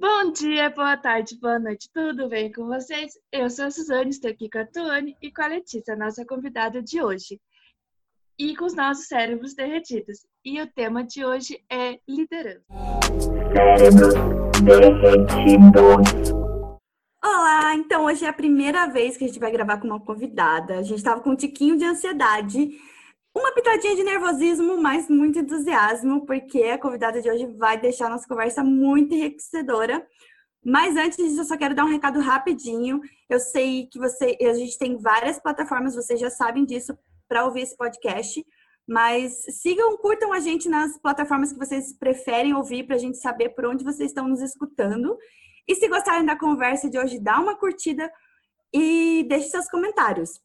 Bom dia, boa tarde, boa noite, tudo bem com vocês? Eu sou a Suzane, estou aqui com a Tuane e com a Letícia, nossa convidada de hoje. E com os nossos cérebros derretidos. E o tema de hoje é liderança. Cérebros derretidos. Olá, então hoje é a primeira vez que a gente vai gravar com uma convidada. A gente estava com um tiquinho de ansiedade uma pitadinha de nervosismo, mas muito entusiasmo, porque a convidada de hoje vai deixar nossa conversa muito enriquecedora. Mas antes disso, eu só quero dar um recado rapidinho. Eu sei que você, a gente tem várias plataformas, vocês já sabem disso, para ouvir esse podcast. Mas sigam, curtam a gente nas plataformas que vocês preferem ouvir, para a gente saber por onde vocês estão nos escutando. E se gostarem da conversa de hoje, dá uma curtida e deixe seus comentários.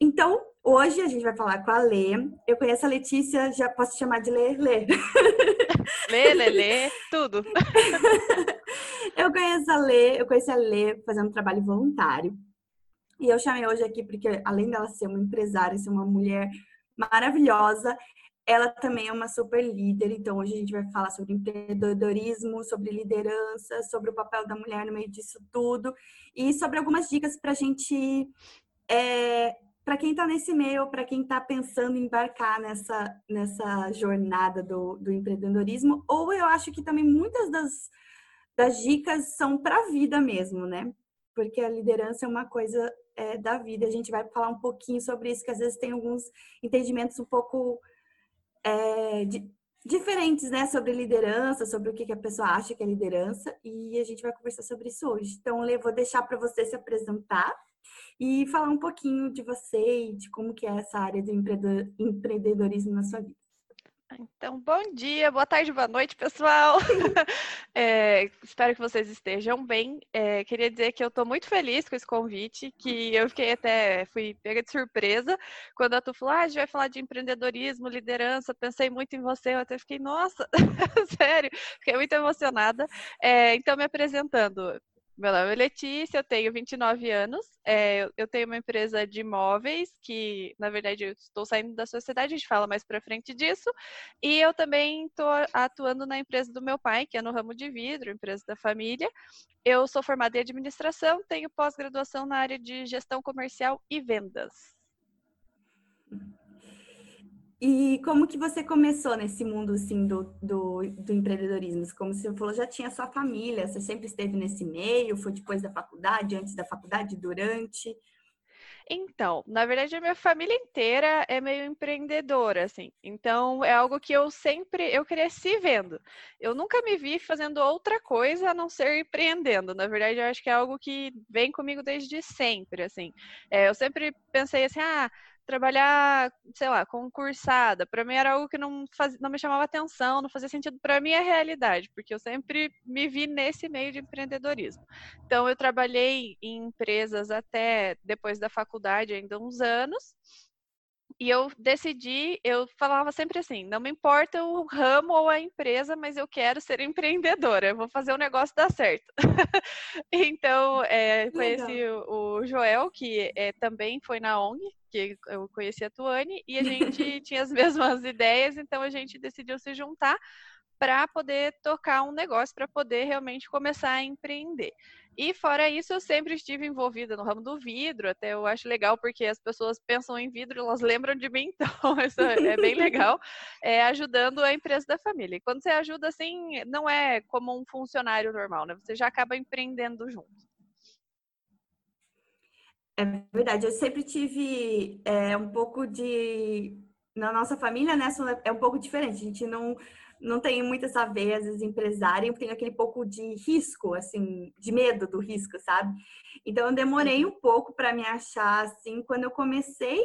Então, hoje a gente vai falar com a Lê. Eu conheço a Letícia, já posso chamar de Lê? Lê. Lê, Lê, Lê, tudo. eu conheço a Lê, eu conheci a Lê fazendo trabalho voluntário. E eu chamei hoje aqui porque, além dela ser uma empresária, ser uma mulher maravilhosa, ela também é uma super líder. Então, hoje a gente vai falar sobre empreendedorismo, sobre liderança, sobre o papel da mulher no meio disso tudo e sobre algumas dicas para a gente é, para quem está nesse meio, para quem está pensando em embarcar nessa, nessa jornada do, do empreendedorismo, ou eu acho que também muitas das, das dicas são para a vida mesmo, né? Porque a liderança é uma coisa é, da vida. A gente vai falar um pouquinho sobre isso, que às vezes tem alguns entendimentos um pouco é, de, diferentes, né? Sobre liderança, sobre o que, que a pessoa acha que é liderança, e a gente vai conversar sobre isso hoje. Então, Lê, vou deixar para você se apresentar e falar um pouquinho de você e de como que é essa área do empreendedorismo na sua vida. Então, bom dia, boa tarde, boa noite, pessoal. É, espero que vocês estejam bem. É, queria dizer que eu estou muito feliz com esse convite, que eu fiquei até, fui pega de surpresa quando a Tu falou, ah, a gente vai falar de empreendedorismo, liderança, pensei muito em você, eu até fiquei, nossa, sério, fiquei muito emocionada. É, então, me apresentando, meu nome é Letícia, eu tenho 29 anos. É, eu tenho uma empresa de imóveis que, na verdade, eu estou saindo da sociedade, a gente fala mais para frente disso. E eu também estou atuando na empresa do meu pai, que é no ramo de vidro, empresa da família. Eu sou formada em administração, tenho pós-graduação na área de gestão comercial e vendas. E como que você começou nesse mundo assim do, do, do, empreendedorismo? Como você falou, já tinha sua família, você sempre esteve nesse meio? Foi depois da faculdade, antes da faculdade, durante? Então, na verdade, a minha família inteira é meio empreendedora, assim. Então, é algo que eu sempre, eu cresci vendo. Eu nunca me vi fazendo outra coisa a não ser empreendendo. Na verdade, eu acho que é algo que vem comigo desde sempre, assim. É, eu sempre pensei assim, ah, trabalhar, sei lá, concursada. Para mim era algo que não, faz, não me chamava atenção, não fazia sentido para a realidade, porque eu sempre me vi nesse meio de empreendedorismo. Então eu trabalhei em empresas até depois da faculdade, ainda uns anos. E eu decidi, eu falava sempre assim, não me importa o ramo ou a empresa, mas eu quero ser empreendedora, eu vou fazer o negócio dar certo. então, é, conheci o, o, Joel, que é, também foi na ONG, que eu conheci a Tuane, e a gente tinha as mesmas ideias, então a gente decidiu se juntar para poder tocar um negócio, para poder realmente começar a empreender. E fora isso, eu sempre estive envolvida no ramo do vidro, até eu acho legal porque as pessoas pensam em vidro, elas lembram de mim, então isso é bem legal, é, ajudando a empresa da família. E quando você ajuda assim, não é como um funcionário normal, né? Você já acaba empreendendo junto. É verdade, eu sempre tive é, um pouco de. Na nossa família, né, é um pouco diferente. A gente não não tenho muito essa veia, às vezes, empresária, eu tenho aquele pouco de risco, assim, de medo do risco, sabe? Então, eu demorei uhum. um pouco para me achar, assim, quando eu comecei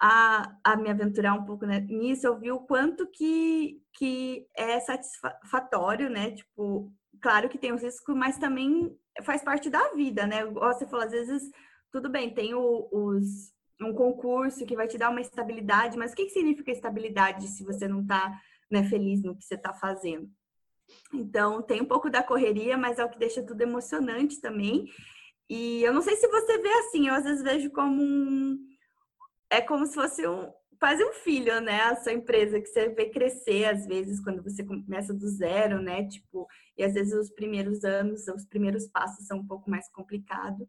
a, a me aventurar um pouco nisso, eu vi o quanto que, que é satisfatório, né? Tipo, claro que tem os riscos, mas também faz parte da vida, né? Você falou, às vezes, tudo bem, tem o, os, um concurso que vai te dar uma estabilidade, mas o que, que significa estabilidade se você não está né, feliz no que você está fazendo. Então, tem um pouco da correria, mas é o que deixa tudo emocionante também. E eu não sei se você vê assim, eu às vezes vejo como um, é como se fosse um, quase um filho, né? A sua empresa que você vê crescer às vezes quando você começa do zero, né? Tipo, e às vezes os primeiros anos, os primeiros passos são um pouco mais complicados.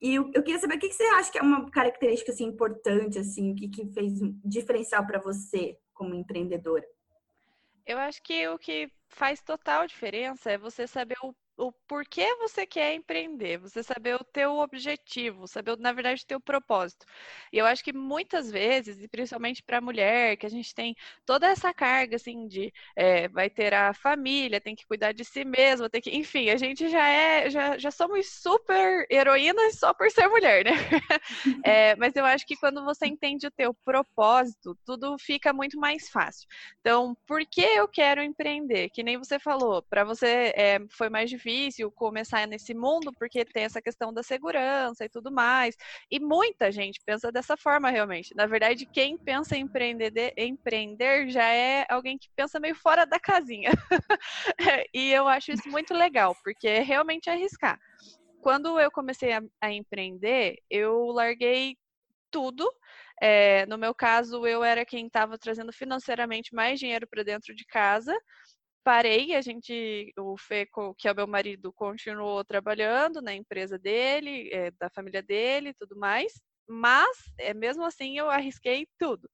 E eu, eu, queria saber o que, você acha que é uma característica assim importante assim, que que fez um diferencial para você como empreendedora? Eu acho que o que faz total diferença é você saber o o porquê você quer empreender, você saber o teu objetivo, saber, na verdade, o teu propósito. E eu acho que muitas vezes, e principalmente para a mulher, que a gente tem toda essa carga, assim, de é, vai ter a família, tem que cuidar de si mesma, tem que, enfim, a gente já é, já, já somos super heroínas só por ser mulher, né? é, mas eu acho que quando você entende o teu propósito, tudo fica muito mais fácil. Então, por que eu quero empreender? Que nem você falou, para você é, foi mais difícil difícil começar nesse mundo porque tem essa questão da segurança e tudo mais. E muita gente pensa dessa forma realmente. Na verdade, quem pensa em empreender, empreender já é alguém que pensa meio fora da casinha. e eu acho isso muito legal, porque é realmente arriscar. Quando eu comecei a, a empreender, eu larguei tudo. É, no meu caso, eu era quem estava trazendo financeiramente mais dinheiro para dentro de casa parei, a gente, o Feco, que é o meu marido, continuou trabalhando na empresa dele, é, da família dele tudo mais mas é, mesmo assim eu arrisquei tudo.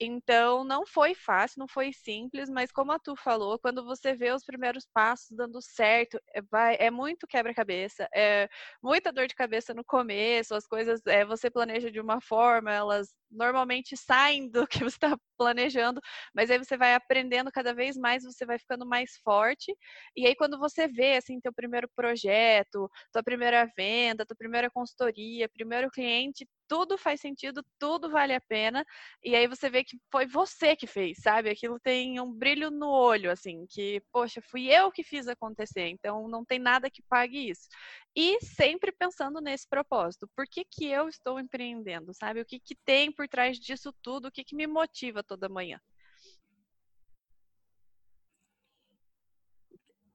Então não foi fácil, não foi simples, mas como a Tu falou, quando você vê os primeiros passos dando certo, é, vai, é muito quebra-cabeça, é muita dor de cabeça no começo, as coisas é, você planeja de uma forma, elas normalmente saem do que você está planejando, mas aí você vai aprendendo cada vez mais, você vai ficando mais forte, e aí quando você vê assim teu primeiro projeto, tua primeira venda, tua primeira consultoria, primeiro cliente, tudo faz sentido, tudo vale a pena. E aí você vê que foi você que fez, sabe? Aquilo tem um brilho no olho, assim, que, poxa, fui eu que fiz acontecer, então não tem nada que pague isso. E sempre pensando nesse propósito, por que, que eu estou empreendendo, sabe? O que, que tem por trás disso tudo, o que, que me motiva toda manhã.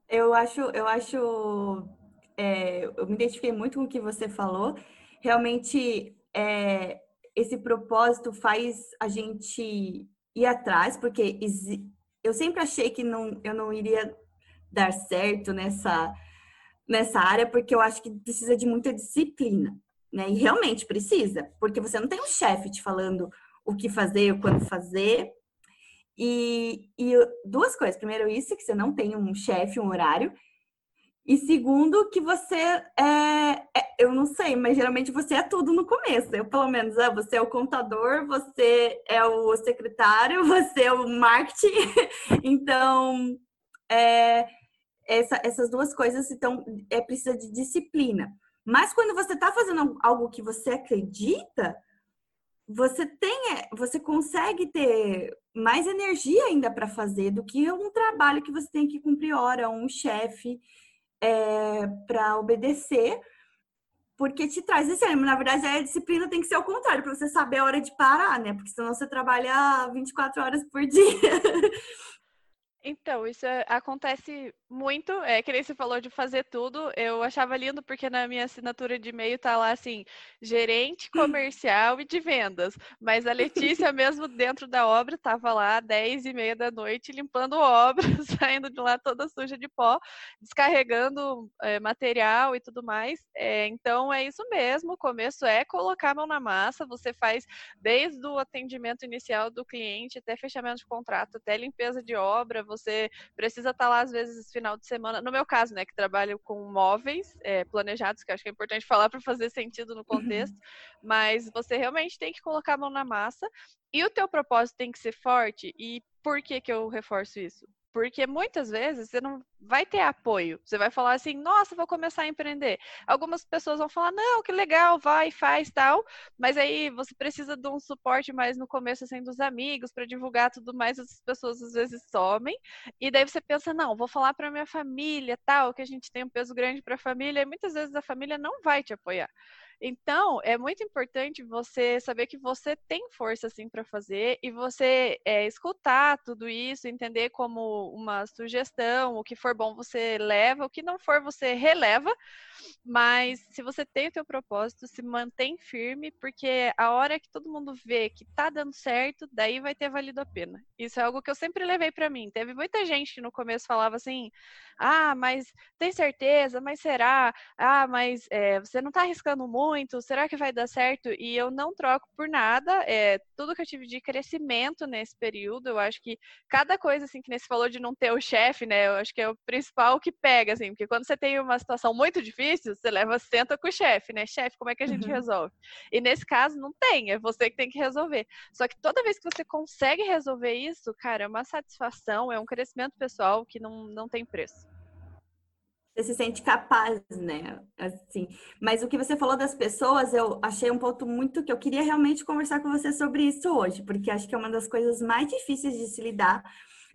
Eu acho, eu acho, é, eu me identifiquei muito com o que você falou. Realmente é, esse propósito faz a gente ir atrás, porque eu sempre achei que não, eu não iria dar certo nessa, nessa área, porque eu acho que precisa de muita disciplina, né? E realmente precisa, porque você não tem um chefe te falando o que fazer, o quando fazer. E, e duas coisas. Primeiro, isso, que você não tem um chefe, um horário. E segundo, que você é, é, eu não sei, mas geralmente você é tudo no começo. Eu, pelo menos, é, você é o contador, você é o secretário, você é o marketing. então, é, essa, essas duas coisas então é precisa de disciplina. Mas quando você está fazendo algo que você acredita, você tem, é, você consegue ter mais energia ainda para fazer do que um trabalho que você tem que cumprir hora, um chefe é, para obedecer, porque te traz esse ânimo. Na verdade, a disciplina tem que ser o contrário, para você saber a hora de parar, né? Porque senão você trabalha 24 horas por dia. Então, isso é, acontece muito, é que nem você falou de fazer tudo. Eu achava lindo porque na minha assinatura de e-mail tá lá assim, gerente comercial e de vendas. Mas a Letícia, mesmo dentro da obra, tava lá 10 e meia da noite limpando obra, saindo de lá toda suja de pó, descarregando é, material e tudo mais. É, então é isso mesmo. O começo é colocar a mão na massa. Você faz desde o atendimento inicial do cliente até fechamento de contrato, até limpeza de obra você precisa estar tá lá, às vezes, final de semana. No meu caso, né, que trabalho com móveis é, planejados, que acho que é importante falar para fazer sentido no contexto, mas você realmente tem que colocar a mão na massa e o teu propósito tem que ser forte. E por que, que eu reforço isso? Porque muitas vezes você não vai ter apoio. Você vai falar assim, nossa, vou começar a empreender. Algumas pessoas vão falar, não, que legal, vai, faz tal. Mas aí você precisa de um suporte mais no começo, assim, dos amigos, para divulgar tudo mais. As pessoas às vezes somem. E daí você pensa, não, vou falar para minha família, tal, que a gente tem um peso grande para a família. E muitas vezes a família não vai te apoiar. Então, é muito importante você saber que você tem força assim para fazer e você é, escutar tudo isso, entender como uma sugestão, o que for bom você leva, o que não for você releva, mas se você tem o teu propósito, se mantém firme, porque a hora que todo mundo vê que tá dando certo, daí vai ter valido a pena. Isso é algo que eu sempre levei para mim. Teve muita gente que no começo falava assim: "Ah, mas tem certeza? Mas será? Ah, mas é, você não tá arriscando muito? Será que vai dar certo?" E eu não troco por nada. É, tudo que eu tive de crescimento nesse período, eu acho que cada coisa assim que nesse falou de não ter o chefe, né? Eu acho que é o principal que pega assim, porque quando você tem uma situação muito difícil difícil, você leva, senta com o chefe, né? Chefe, como é que a gente uhum. resolve? E nesse caso, não tem, é você que tem que resolver. Só que toda vez que você consegue resolver isso, cara, é uma satisfação, é um crescimento pessoal que não, não tem preço. Você se sente capaz, né? Assim. Mas o que você falou das pessoas, eu achei um ponto muito que eu queria realmente conversar com você sobre isso hoje, porque acho que é uma das coisas mais difíceis de se lidar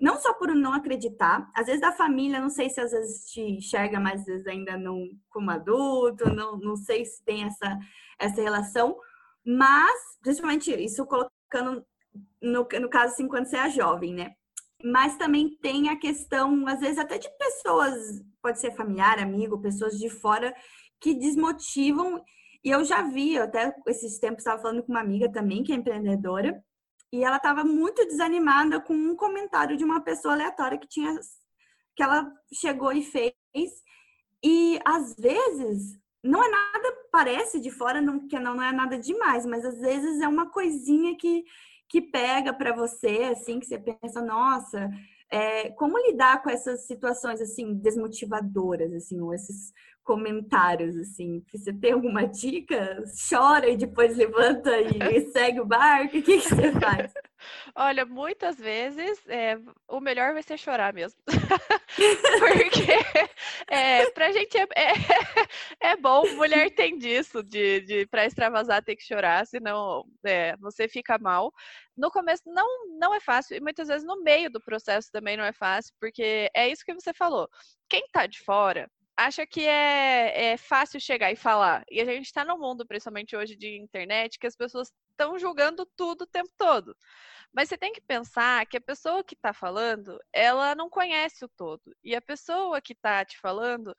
não só por não acreditar, às vezes da família, não sei se às vezes te enxerga, mas às vezes ainda não como adulto, não, não sei se tem essa, essa relação, mas principalmente isso colocando no, no caso assim, quando você é jovem, né? Mas também tem a questão, às vezes, até de pessoas, pode ser familiar, amigo, pessoas de fora que desmotivam. E eu já vi, até esses tempos estava falando com uma amiga também, que é empreendedora, e ela estava muito desanimada com um comentário de uma pessoa aleatória que tinha que ela chegou e fez. E às vezes não é nada, parece de fora não, que não, não é nada demais, mas às vezes é uma coisinha que, que pega para você, assim, que você pensa, nossa, é, como lidar com essas situações assim desmotivadoras, assim, ou esses comentários, assim, que você tem alguma dica? Chora e depois levanta e, segue o barco? O que, que você faz? Olha, muitas vezes é, o melhor vai ser chorar mesmo. Porque é, pra gente é, é, é, bom, mulher tem disso, de, de pra extravasar ter que chorar, senão é, você fica mal. No começo não, não é fácil, e muitas vezes no meio do processo também não é fácil, porque é isso que você falou. Quem tá de fora acha que é, é fácil chegar e falar. E a gente está no mundo, principalmente hoje de internet, que as pessoas estão julgando tudo o tempo todo. Mas você tem que pensar que a pessoa que está falando, ela não conhece o todo. E a pessoa que está te falando,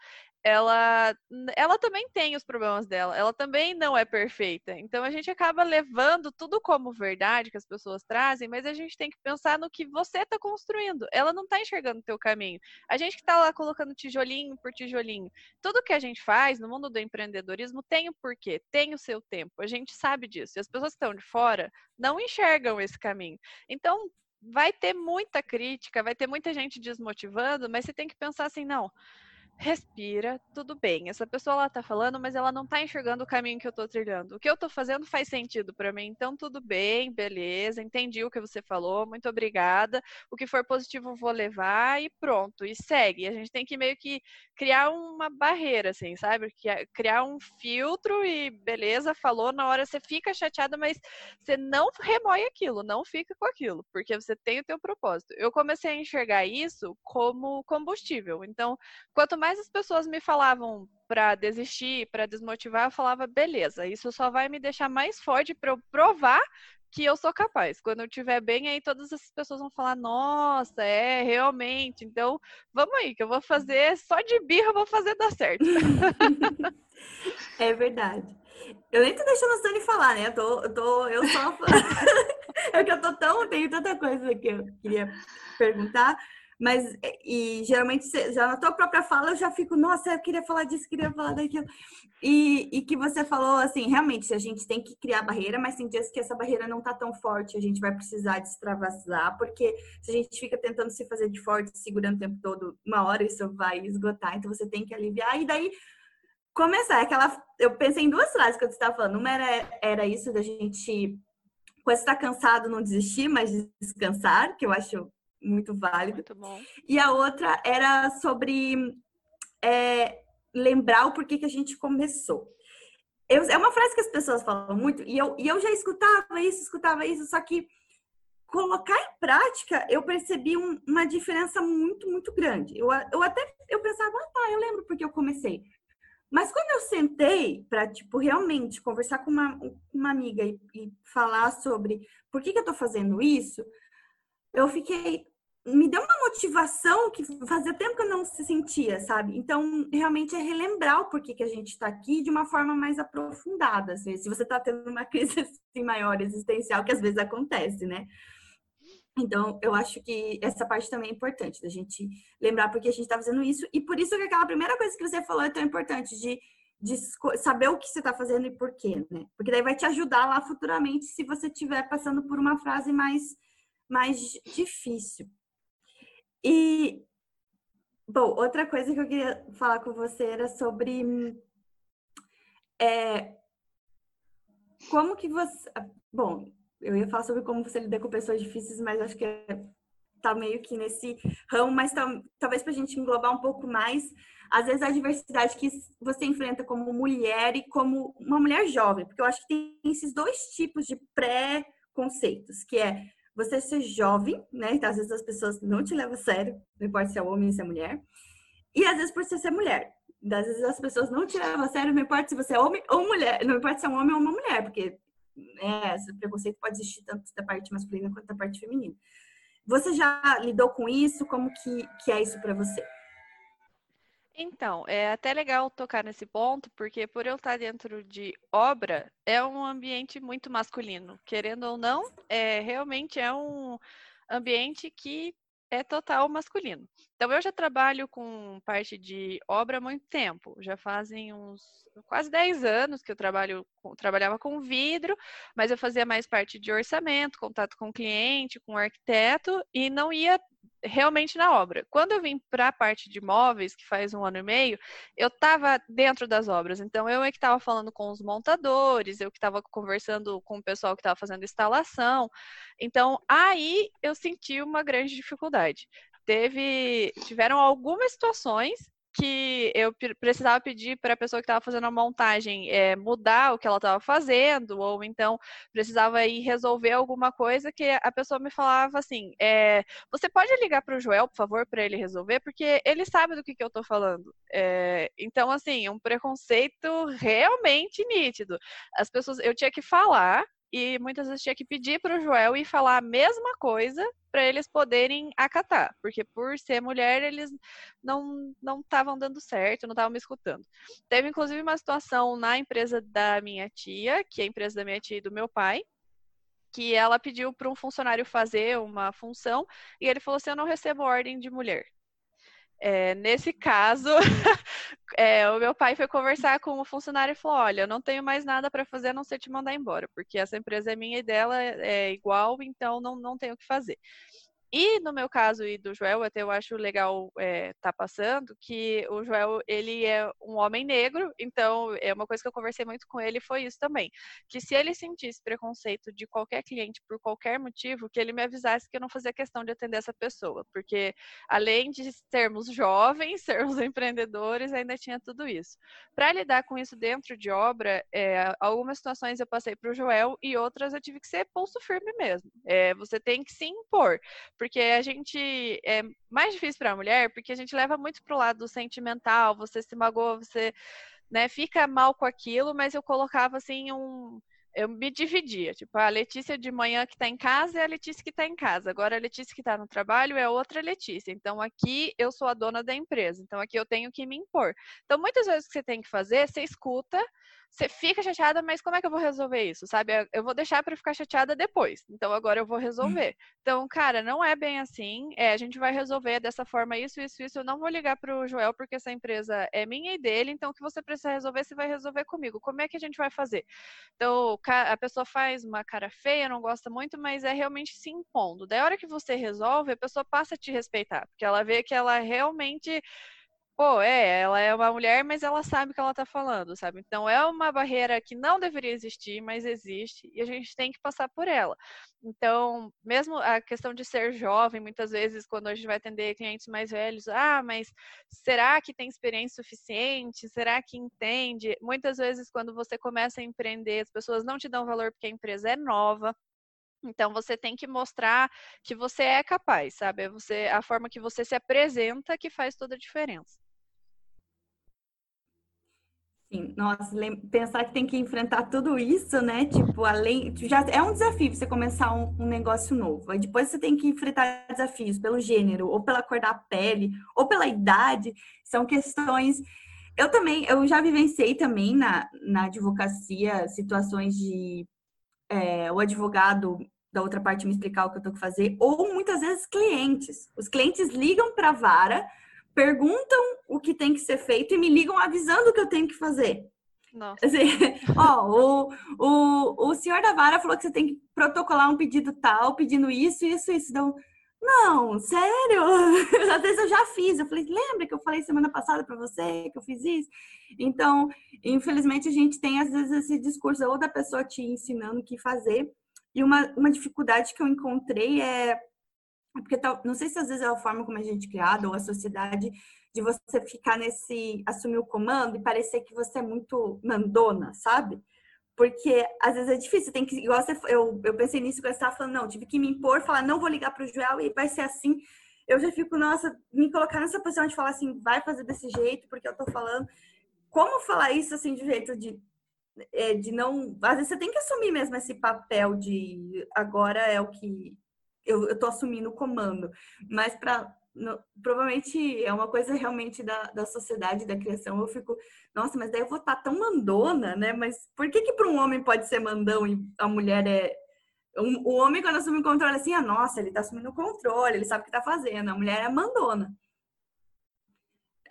ela, ela também tem os problemas dela, ela também não é perfeita. Então a gente acaba levando tudo como verdade que as pessoas trazem, mas a gente tem que pensar no que você está construindo. Ela não está enxergando o teu caminho. A gente que está lá colocando tijolinho por tijolinho. Tudo que a gente faz no mundo do empreendedorismo tem o um porquê, tem o seu tempo. A gente sabe disso. E as pessoas que estão de fora não enxergam esse caminho. Então, vai ter muita crítica, vai ter muita gente desmotivando, mas você tem que pensar assim, não respira, tudo bem. Essa pessoa ela tá falando, mas ela não tá enxergando o caminho que eu tô trilhando. O que eu tô fazendo faz sentido para mim. Então tudo bem, beleza, entendi o que você falou, muito obrigada. O que for positivo vou levar e pronto, e segue. A gente tem que meio que criar uma barreira assim, sabe? Criar um filtro e beleza, falou na hora você fica chateada, mas você não remoe aquilo, não fica com aquilo, porque você tem o teu propósito. Eu comecei a enxergar isso como combustível. Então, quanto mais mais as pessoas me falavam para desistir, para desmotivar, eu falava, beleza, isso só vai me deixar mais forte para eu provar que eu sou capaz. Quando eu estiver bem, aí todas essas pessoas vão falar, nossa, é, realmente. Então, vamos aí, que eu vou fazer só de birra, eu vou fazer dar certo. é verdade. Eu nem tô deixando a Sani falar, né? Eu tô, eu, tô, eu só. é que eu tô tão. Tenho tanta coisa que eu queria perguntar. Mas, e geralmente, já na tua própria fala, eu já fico, nossa, eu queria falar disso, queria falar daquilo. E, e que você falou, assim, realmente, a gente tem que criar barreira, mas tem dias que essa barreira não tá tão forte, a gente vai precisar de extravasar, porque se a gente fica tentando se fazer de forte, segurando o tempo todo, uma hora isso vai esgotar, então você tem que aliviar, e daí começar. Aquela, eu pensei em duas frases que eu estava falando. Uma era, era isso da gente, quando estar cansado, não desistir, mas descansar, que eu acho muito válido. Muito. E a outra era sobre é, lembrar o porquê que a gente começou. Eu, é uma frase que as pessoas falam muito, e eu, e eu já escutava isso, escutava isso, só que colocar em prática, eu percebi um, uma diferença muito, muito grande. Eu, eu até eu pensava, ah, tá, eu lembro porque eu comecei. Mas quando eu sentei para, tipo, realmente conversar com uma, uma amiga e, e falar sobre por que, que eu tô fazendo isso, eu fiquei. Me deu uma motivação que fazia tempo que eu não se sentia, sabe? Então, realmente é relembrar o porquê que a gente está aqui de uma forma mais aprofundada. Assim, se você está tendo uma crise assim, maior existencial, que às vezes acontece, né? Então, eu acho que essa parte também é importante, da gente lembrar porque a gente está fazendo isso. E por isso que aquela primeira coisa que você falou é tão importante, de, de saber o que você está fazendo e por quê, né? Porque daí vai te ajudar lá futuramente se você estiver passando por uma frase mais, mais difícil. E, bom, outra coisa que eu queria falar com você era sobre... É, como que você... Bom, eu ia falar sobre como você lida com pessoas difíceis, mas acho que é, tá meio que nesse ramo, mas tá, talvez para a gente englobar um pouco mais, às vezes a diversidade que você enfrenta como mulher e como uma mulher jovem, porque eu acho que tem esses dois tipos de pré-conceitos, que é você ser jovem, né? Então, às vezes as pessoas não te levam a sério, não importa se é homem ou se é mulher, e às vezes por você ser mulher. Às vezes as pessoas não te levam a sério, não importa se você é homem ou mulher, não importa se é um homem ou uma mulher, porque né, esse preconceito pode existir tanto da parte masculina quanto da parte feminina. Você já lidou com isso? Como que, que é isso para você? Então, é até legal tocar nesse ponto, porque por eu estar dentro de obra, é um ambiente muito masculino. Querendo ou não, é realmente é um ambiente que é total masculino. Então, eu já trabalho com parte de obra há muito tempo. Já fazem uns quase 10 anos que eu trabalho, trabalhava com vidro, mas eu fazia mais parte de orçamento, contato com o cliente, com o arquiteto, e não ia realmente na obra. Quando eu vim para a parte de móveis, que faz um ano e meio, eu estava dentro das obras. Então, eu é que estava falando com os montadores, eu que estava conversando com o pessoal que estava fazendo instalação. Então, aí eu senti uma grande dificuldade. Teve, tiveram algumas situações que eu precisava pedir para a pessoa que estava fazendo a montagem é, mudar o que ela estava fazendo, ou então precisava ir resolver alguma coisa que a pessoa me falava assim: é, você pode ligar para o Joel, por favor, para ele resolver, porque ele sabe do que, que eu estou falando. É, então, assim, um preconceito realmente nítido. As pessoas, eu tinha que falar e muitas vezes tinha que pedir para o Joel e falar a mesma coisa para eles poderem acatar, porque por ser mulher eles não não estavam dando certo, não estavam me escutando. Teve inclusive uma situação na empresa da minha tia, que é a empresa da minha tia e do meu pai, que ela pediu para um funcionário fazer uma função e ele falou assim: "Eu não recebo ordem de mulher". É, nesse caso, é, o meu pai foi conversar com o funcionário e falou: Olha, eu não tenho mais nada para fazer a não ser te mandar embora, porque essa empresa é minha e dela é igual, então não, não tenho o que fazer. E no meu caso e do Joel, até eu acho legal é, tá passando, que o Joel, ele é um homem negro, então é uma coisa que eu conversei muito com ele foi isso também, que se ele sentisse preconceito de qualquer cliente por qualquer motivo, que ele me avisasse que eu não fazia questão de atender essa pessoa, porque além de sermos jovens, sermos empreendedores, ainda tinha tudo isso. Para lidar com isso dentro de obra, é, algumas situações eu passei para o Joel e outras eu tive que ser pulso firme mesmo. É, você tem que se impor porque a gente é mais difícil para a mulher, porque a gente leva muito pro lado sentimental, você se magoa, você né, fica mal com aquilo, mas eu colocava assim um eu me dividia, tipo, a Letícia de manhã que está em casa é a Letícia que está em casa. Agora a Letícia que está no trabalho é outra Letícia. Então aqui eu sou a dona da empresa. Então aqui eu tenho que me impor. Então muitas vezes o que você tem que fazer, você escuta, você fica chateada, mas como é que eu vou resolver isso? Sabe? Eu vou deixar para ficar chateada depois. Então agora eu vou resolver. Então, cara, não é bem assim. É, a gente vai resolver dessa forma isso, isso, isso. Eu não vou ligar para o Joel porque essa empresa é minha e dele. Então, o que você precisa resolver, você vai resolver comigo. Como é que a gente vai fazer? Então, a pessoa faz uma cara feia, não gosta muito, mas é realmente se impondo. Da hora que você resolve, a pessoa passa a te respeitar, porque ela vê que ela realmente pô, é, ela é uma mulher, mas ela sabe o que ela tá falando, sabe? Então é uma barreira que não deveria existir, mas existe e a gente tem que passar por ela. Então, mesmo a questão de ser jovem, muitas vezes quando a gente vai atender clientes mais velhos, ah, mas será que tem experiência suficiente? Será que entende? Muitas vezes quando você começa a empreender, as pessoas não te dão valor porque a empresa é nova, então você tem que mostrar que você é capaz, sabe? É você, a forma que você se apresenta que faz toda a diferença. Sim, nossa, pensar que tem que enfrentar tudo isso, né? Tipo, além. Já é um desafio você começar um, um, negócio novo. Aí depois você tem que enfrentar desafios pelo gênero, ou pela cor da pele, ou pela idade. São questões. Eu também, eu já vivenciei também na, na advocacia situações de é, o advogado da outra parte me explicar o que eu tenho que fazer, ou muitas vezes clientes. Os clientes ligam para a vara perguntam o que tem que ser feito e me ligam avisando o que eu tenho que fazer. Nossa. Assim, ó, o, o, o senhor da vara falou que você tem que protocolar um pedido tal, pedindo isso, isso, isso. Então, não, sério? Às vezes eu já fiz. Eu falei, lembra que eu falei semana passada para você que eu fiz isso? Então, infelizmente, a gente tem às vezes esse discurso ou da pessoa te ensinando o que fazer. E uma, uma dificuldade que eu encontrei é porque não sei se às vezes é a forma como a gente é criado ou a sociedade de você ficar nesse assumir o comando e parecer que você é muito mandona, sabe? Porque às vezes é difícil, tem que igual você, eu, eu pensei nisso quando estava falando, não, tive que me impor, falar não vou ligar para o Joel e vai ser assim. Eu já fico, nossa, me colocar nessa posição de falar assim, vai fazer desse jeito porque eu tô falando. Como falar isso assim de jeito de é, de não, às vezes você tem que assumir mesmo esse papel de agora é o que eu, tô assumindo o comando. Mas para provavelmente é uma coisa realmente da, da sociedade, da criação. Eu fico, nossa, mas daí eu vou estar tá tão mandona, né? Mas por que que para um homem pode ser mandão e a mulher é um, o homem quando assume o controle assim, ah, nossa, ele tá assumindo o controle, ele sabe o que tá fazendo. A mulher é mandona.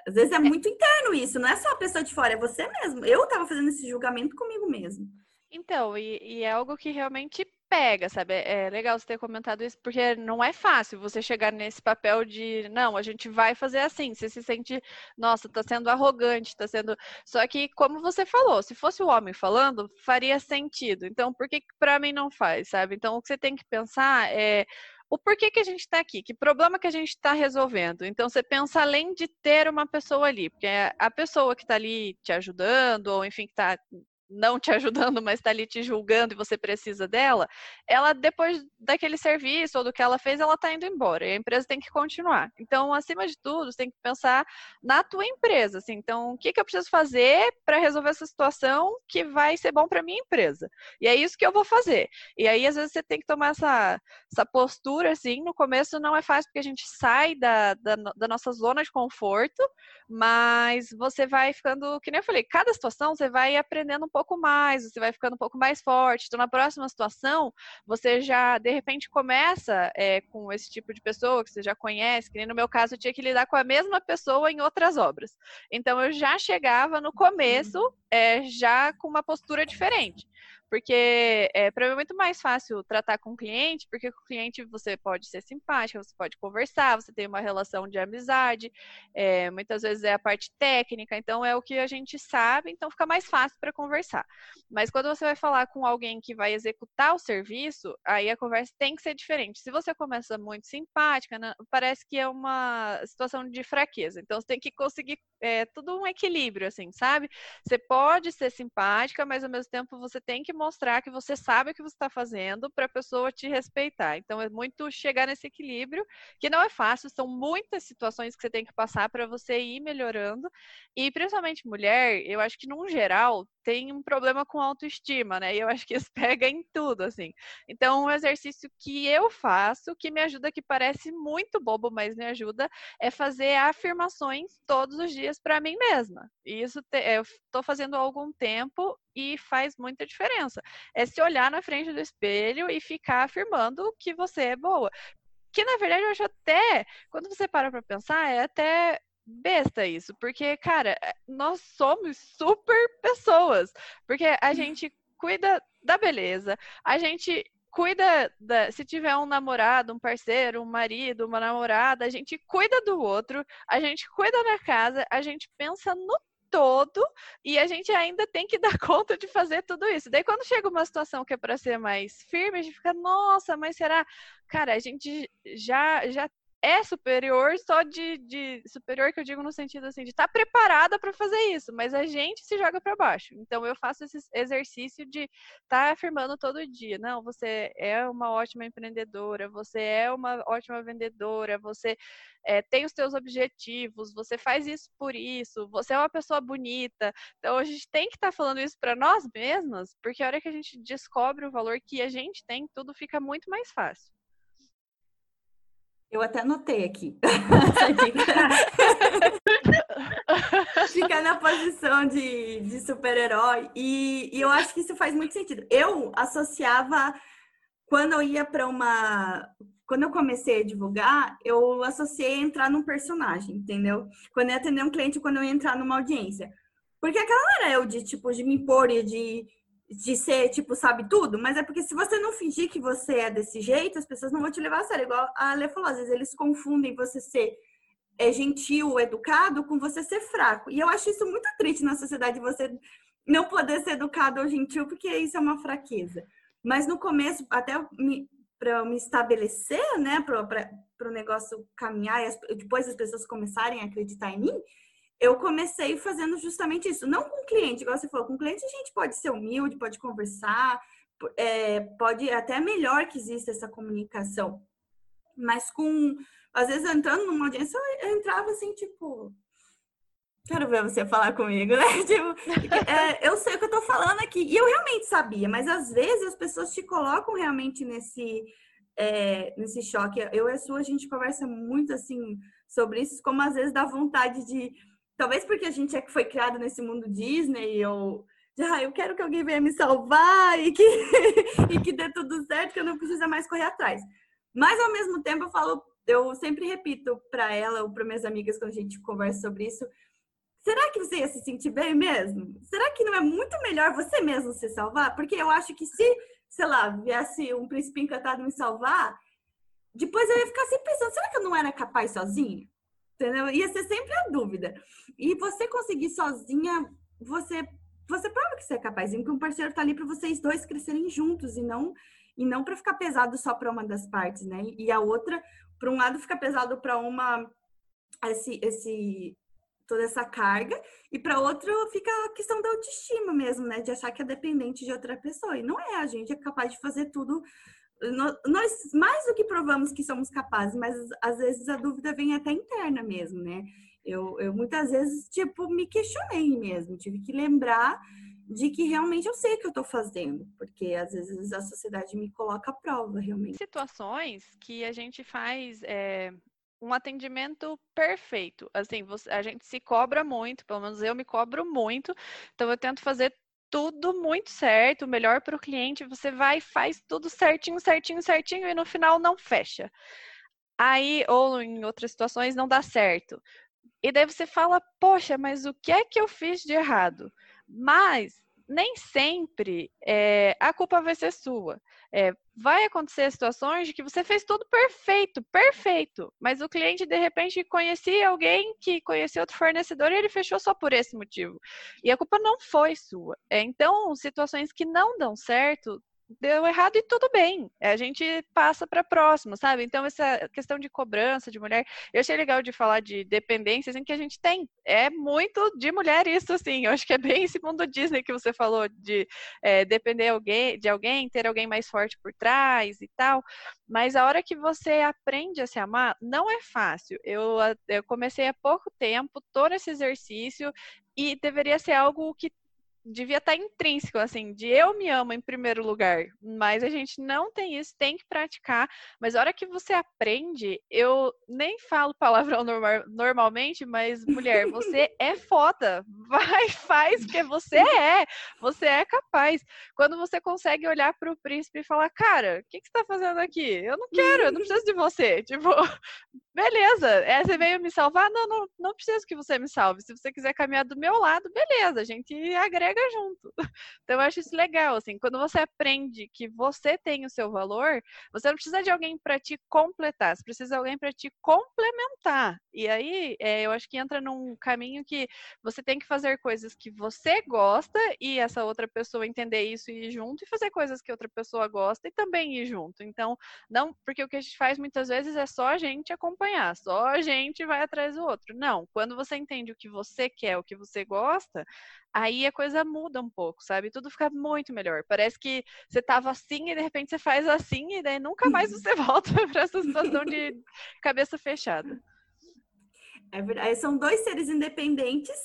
Às vezes é muito interno isso, não é só a pessoa de fora, é você mesmo. Eu tava fazendo esse julgamento comigo mesmo. Então, e, e é algo que realmente pega, sabe? É, é legal você ter comentado isso, porque não é fácil você chegar nesse papel de, não, a gente vai fazer assim. Você se sente, nossa, tá sendo arrogante, tá sendo. Só que, como você falou, se fosse o homem falando, faria sentido. Então, por que para mim não faz, sabe? Então, o que você tem que pensar é o porquê que a gente está aqui, que problema que a gente está resolvendo. Então, você pensa além de ter uma pessoa ali, porque a pessoa que está ali te ajudando, ou enfim, que está não te ajudando, mas está ali te julgando e você precisa dela, ela depois daquele serviço ou do que ela fez, ela está indo embora e a empresa tem que continuar. Então, acima de tudo, você tem que pensar na tua empresa, assim, então, o que, que eu preciso fazer para resolver essa situação que vai ser bom para minha empresa? E é isso que eu vou fazer. E aí, às vezes, você tem que tomar essa, essa postura, assim, no começo não é fácil porque a gente sai da, da, da nossa zona de conforto, mas você vai ficando, que nem eu falei, cada situação você vai aprendendo um pouco mais, você vai ficando um pouco mais forte. Então, na próxima situação, você já, de repente, começa é, com esse tipo de pessoa que você já conhece, que nem no meu caso, eu tinha que lidar com a mesma pessoa em outras obras. Então, eu já chegava no começo é, já com uma postura diferente porque é, para mim é muito mais fácil tratar com o cliente, porque com o cliente você pode ser simpática, você pode conversar, você tem uma relação de amizade, é, muitas vezes é a parte técnica, então é o que a gente sabe, então fica mais fácil para conversar. Mas quando você vai falar com alguém que vai executar o serviço, aí a conversa tem que ser diferente. Se você começa muito simpática, parece que é uma situação de fraqueza, então você tem que conseguir é, tudo um equilíbrio, assim, sabe? Você pode ser simpática, mas ao mesmo tempo você tem que que você sabe o que você está fazendo para a pessoa te respeitar. Então é muito chegar nesse equilíbrio, que não é fácil, são muitas situações que você tem que passar para você ir melhorando. E principalmente mulher, eu acho que num geral tem um problema com autoestima, né? E eu acho que isso pega em tudo, assim. Então, um exercício que eu faço, que me ajuda, que parece muito bobo, mas me ajuda, é fazer afirmações todos os dias para mim mesma. E isso eu estou fazendo há algum tempo e faz muita diferença. É se olhar na frente do espelho e ficar afirmando que você é boa. Que na verdade eu acho até, quando você para para pensar, é até besta isso, porque, cara, é, nós somos super pessoas, porque a gente cuida da beleza, a gente cuida da, se tiver um namorado, um parceiro, um marido, uma namorada, a gente cuida do outro, a gente cuida da casa, a gente pensa no todo e a gente ainda tem que dar conta de fazer tudo isso. Daí quando chega uma situação que é para ser mais firme, a gente fica, nossa, mas será? Cara, a gente já já é superior só de, de superior que eu digo no sentido assim de estar tá preparada para fazer isso, mas a gente se joga para baixo. Então eu faço esse exercício de estar tá afirmando todo dia, não, você é uma ótima empreendedora, você é uma ótima vendedora, você é, tem os seus objetivos, você faz isso por isso, você é uma pessoa bonita. Então a gente tem que estar tá falando isso para nós mesmas, porque a hora que a gente descobre o valor que a gente tem, tudo fica muito mais fácil. Eu até anotei aqui. Ficar na posição de, de super-herói. E, e eu acho que isso faz muito sentido. Eu associava, quando eu ia para uma. Quando eu comecei a divulgar, eu associei entrar num personagem, entendeu? Quando eu ia atender um cliente, quando eu ia entrar numa audiência. Porque aquela era eu de, tipo, de me impor e de de ser, tipo, sabe tudo, mas é porque se você não fingir que você é desse jeito, as pessoas não vão te levar a sério. Igual a Ale falou, às vezes eles confundem você ser é, gentil, educado, com você ser fraco. E eu acho isso muito triste na sociedade, você não poder ser educado ou gentil, porque isso é uma fraqueza. Mas no começo, até para me estabelecer, né, para o negócio caminhar e as, depois as pessoas começarem a acreditar em mim, eu comecei fazendo justamente isso. Não com cliente, igual você falou, com cliente a gente pode ser humilde, pode conversar, é, pode até melhor que exista essa comunicação. Mas com, às vezes, entrando numa audiência, eu entrava assim, tipo, quero ver você falar comigo, né? Tipo, é, eu sei o que eu tô falando aqui. E eu realmente sabia, mas às vezes as pessoas te colocam realmente nesse, é, nesse choque. Eu e a sua, a gente conversa muito assim sobre isso, como às vezes dá vontade de talvez porque a gente é que foi criado nesse mundo Disney, ou ah, eu quero que alguém venha me salvar e que, e que dê tudo certo, que eu não precisa mais correr atrás. Mas ao mesmo tempo eu falo, eu sempre repito para ela ou para minhas amigas quando a gente conversa sobre isso, será que você ia se sentir bem mesmo? Será que não é muito melhor você mesmo se salvar? Porque eu acho que se, sei lá, viesse um príncipe encantado me salvar, depois eu ia ficar sempre pensando, será que eu não era capaz sozinha? Entendeu? Ia ser sempre a dúvida. E você conseguir sozinha, você você prova que você é capaz, e que um parceiro tá ali para vocês dois crescerem juntos e não e não para ficar pesado só para uma das partes, né? E a outra, para um lado fica pesado para uma esse esse toda essa carga e para outro fica a questão da autoestima mesmo, né? De achar que é dependente de outra pessoa. E não é, a gente é capaz de fazer tudo nós mais do que provamos que somos capazes, mas às vezes a dúvida vem até interna mesmo, né? Eu, eu muitas vezes, tipo, me questionei mesmo, tive que lembrar de que realmente eu sei o que eu estou fazendo, porque às vezes a sociedade me coloca à prova, realmente. Situações que a gente faz é, um atendimento perfeito, assim, você, a gente se cobra muito, pelo menos eu me cobro muito, então eu tento fazer tudo muito certo, melhor para o cliente, você vai faz tudo certinho, certinho, certinho e no final não fecha. Aí, ou em outras situações, não dá certo. E daí você fala, poxa, mas o que é que eu fiz de errado? Mas nem sempre é, a culpa vai ser sua. É, vai acontecer situações de que você fez tudo perfeito, perfeito, mas o cliente de repente conhecia alguém que conhecia outro fornecedor e ele fechou só por esse motivo. E a culpa não foi sua. É, então, situações que não dão certo, deu errado e tudo bem. A gente passa para próximo, sabe? Então, essa questão de cobrança de mulher, eu achei legal de falar de dependências em que a gente tem. É muito de mulher isso, assim. Eu acho que é bem esse mundo Disney que você falou, de é, depender alguém, de alguém, ter alguém mais forte por trás e tal. Mas a hora que você aprende a se amar, não é fácil. Eu, eu comecei há pouco tempo todo esse exercício e deveria ser algo que devia estar tá intrínseco, assim, de eu me amo em primeiro lugar, mas a gente não tem isso, tem que praticar, mas a hora que você aprende, eu nem falo palavrão normal, normalmente, mas mulher, você é foda, vai, faz, porque você é, você é capaz. Quando você consegue olhar para o príncipe e falar, cara, o que, que você está fazendo aqui? Eu não quero, eu não preciso de você, tipo, beleza, é, você veio me salvar? Não, não, não preciso que você me salve, se você quiser caminhar do meu lado, beleza, a gente agrega junto. Então eu acho isso legal, assim, quando você aprende que você tem o seu valor, você não precisa de alguém para te completar, você precisa de alguém para te complementar. E aí é, eu acho que entra num caminho que você tem que fazer coisas que você gosta e essa outra pessoa entender isso e ir junto, e fazer coisas que outra pessoa gosta e também ir junto. Então, não, porque o que a gente faz muitas vezes é só a gente acompanhar, só a gente vai atrás do outro. Não, quando você entende o que você quer, o que você gosta, aí a coisa muda um pouco, sabe? Tudo fica muito melhor. Parece que você tava assim e de repente você faz assim e daí nunca mais você volta para essa situação de cabeça fechada. É verdade. São dois seres independentes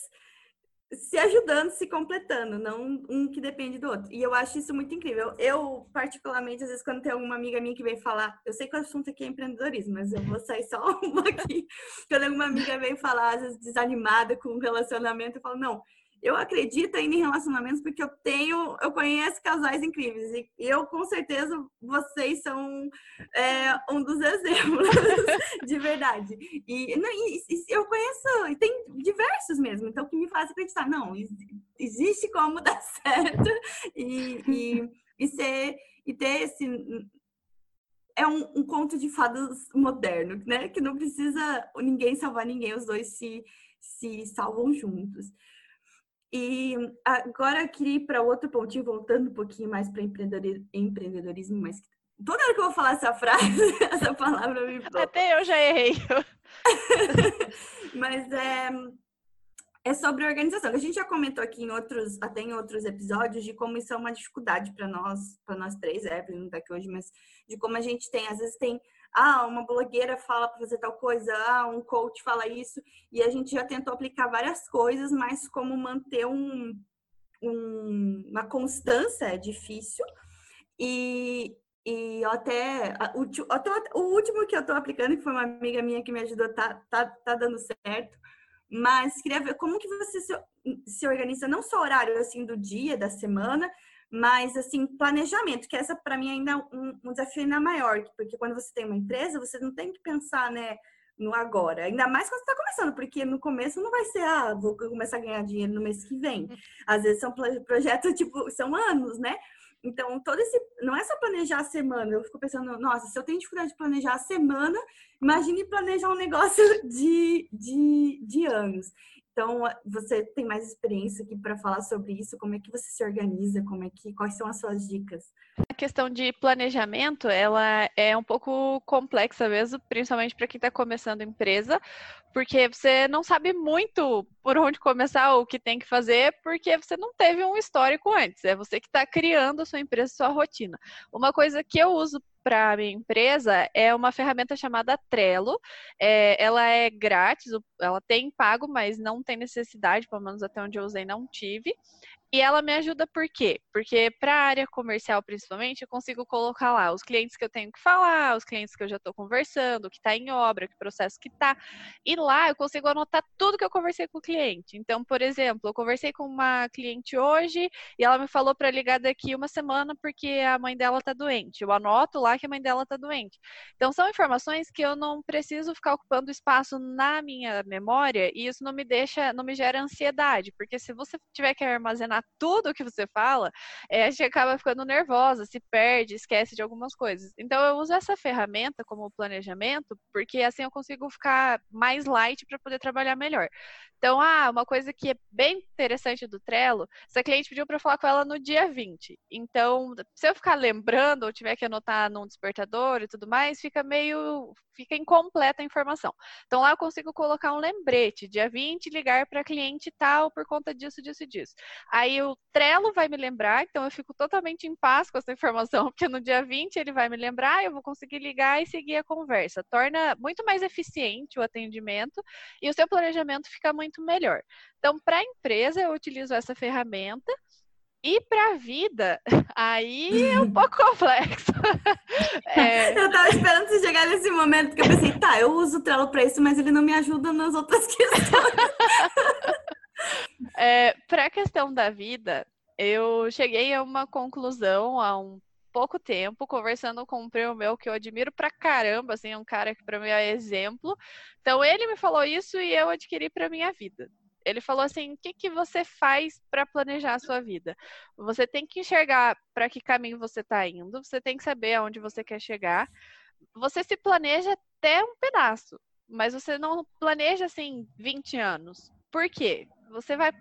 se ajudando, se completando, não um que depende do outro. E eu acho isso muito incrível. Eu, particularmente, às vezes, quando tem alguma amiga minha que vem falar, eu sei que o assunto aqui é empreendedorismo, mas eu vou sair só uma aqui. Quando alguma amiga vem falar, às vezes, desanimada com o relacionamento, eu falo, não, eu acredito ainda em relacionamentos porque eu tenho, eu conheço casais incríveis e eu com certeza vocês são é, um dos exemplos de verdade. E, não, e, e, eu conheço, e tem diversos mesmo, então que me faz acreditar, não, existe como dar certo e, e, e ser e ter esse é um, um, conto de fadas moderno, né? Que não precisa ninguém salvar ninguém, os dois se, se salvam juntos. E agora eu queria ir para outro pontinho, voltando um pouquinho mais para empreendedorismo, mas toda hora que eu vou falar essa frase, essa palavra me bloqueia. Até eu já errei. mas é, é sobre organização. A gente já comentou aqui em outros, até em outros episódios, de como isso é uma dificuldade para nós, para nós três, Evelyn não está aqui hoje, mas de como a gente tem, às vezes tem ah, uma blogueira fala para fazer tal coisa, ah, um coach fala isso, e a gente já tentou aplicar várias coisas, mas como manter um, um, uma constância é difícil. E, e até, o, até o último que eu estou aplicando, que foi uma amiga minha que me ajudou, tá, tá, tá dando certo. Mas queria ver como que você se, se organiza, não só horário assim do dia, da semana, mas, assim, planejamento, que essa para mim ainda é um, um, desafio ainda maior, porque quando você tem uma empresa, você não tem que pensar, né, no agora. Ainda mais quando você está começando, porque no começo não vai ser, ah, vou começar a ganhar dinheiro no mês que vem. Às vezes são projetos, tipo, são anos, né? Então, todo esse. Não é só planejar a semana. Eu fico pensando, nossa, se eu tenho dificuldade de planejar a semana, imagine planejar um negócio de, de, de anos. Então, você tem mais experiência aqui para falar sobre isso, como é que você se organiza, como é que quais são as suas dicas? A questão de planejamento, ela é um pouco complexa mesmo, principalmente para quem está começando empresa, porque você não sabe muito por onde começar o que tem que fazer, porque você não teve um histórico antes. É você que está criando a sua empresa, a sua rotina. Uma coisa que eu uso para a minha empresa é uma ferramenta chamada Trello. É, ela é grátis, ela tem pago, mas não tem necessidade, pelo menos até onde eu usei não tive. E ela me ajuda por quê? Porque para a área comercial, principalmente, eu consigo colocar lá os clientes que eu tenho que falar, os clientes que eu já estou conversando, que está em obra, que processo que está. E lá eu consigo anotar tudo que eu conversei com o cliente. Então, por exemplo, eu conversei com uma cliente hoje e ela me falou para ligar daqui uma semana porque a mãe dela está doente. Eu anoto lá que a mãe dela está doente. Então, são informações que eu não preciso ficar ocupando espaço na minha memória e isso não me deixa, não me gera ansiedade, porque se você tiver que armazenar tudo que você fala, é, a gente acaba ficando nervosa, se perde, esquece de algumas coisas. Então eu uso essa ferramenta como planejamento, porque assim eu consigo ficar mais light para poder trabalhar melhor. Então, ah, uma coisa que é bem interessante do Trello, essa cliente pediu para falar com ela no dia 20. Então, se eu ficar lembrando ou tiver que anotar num despertador e tudo mais, fica meio fica incompleta a informação. Então lá eu consigo colocar um lembrete, dia 20 ligar para cliente tal por conta disso, disso e disso. Aí o Trello vai me lembrar, então eu fico totalmente em paz com essa informação, porque no dia 20 ele vai me lembrar, eu vou conseguir ligar e seguir a conversa. Torna muito mais eficiente o atendimento e o seu planejamento fica muito melhor. Então, para a empresa, eu utilizo essa ferramenta e para a vida, aí é um pouco complexo. É... Eu estava esperando você chegar nesse momento que eu pensei, tá, eu uso o Trello para isso, mas ele não me ajuda nas outras questões. É, para a questão da vida, eu cheguei a uma conclusão há um pouco tempo, conversando com um primo meu que eu admiro pra caramba, assim, um cara que para mim é exemplo. Então ele me falou isso e eu adquiri para minha vida ele falou assim: o que, que você faz para planejar a sua vida? Você tem que enxergar para que caminho você está indo, você tem que saber aonde você quer chegar. Você se planeja até um pedaço, mas você não planeja assim 20 anos. Por quê? Você vai,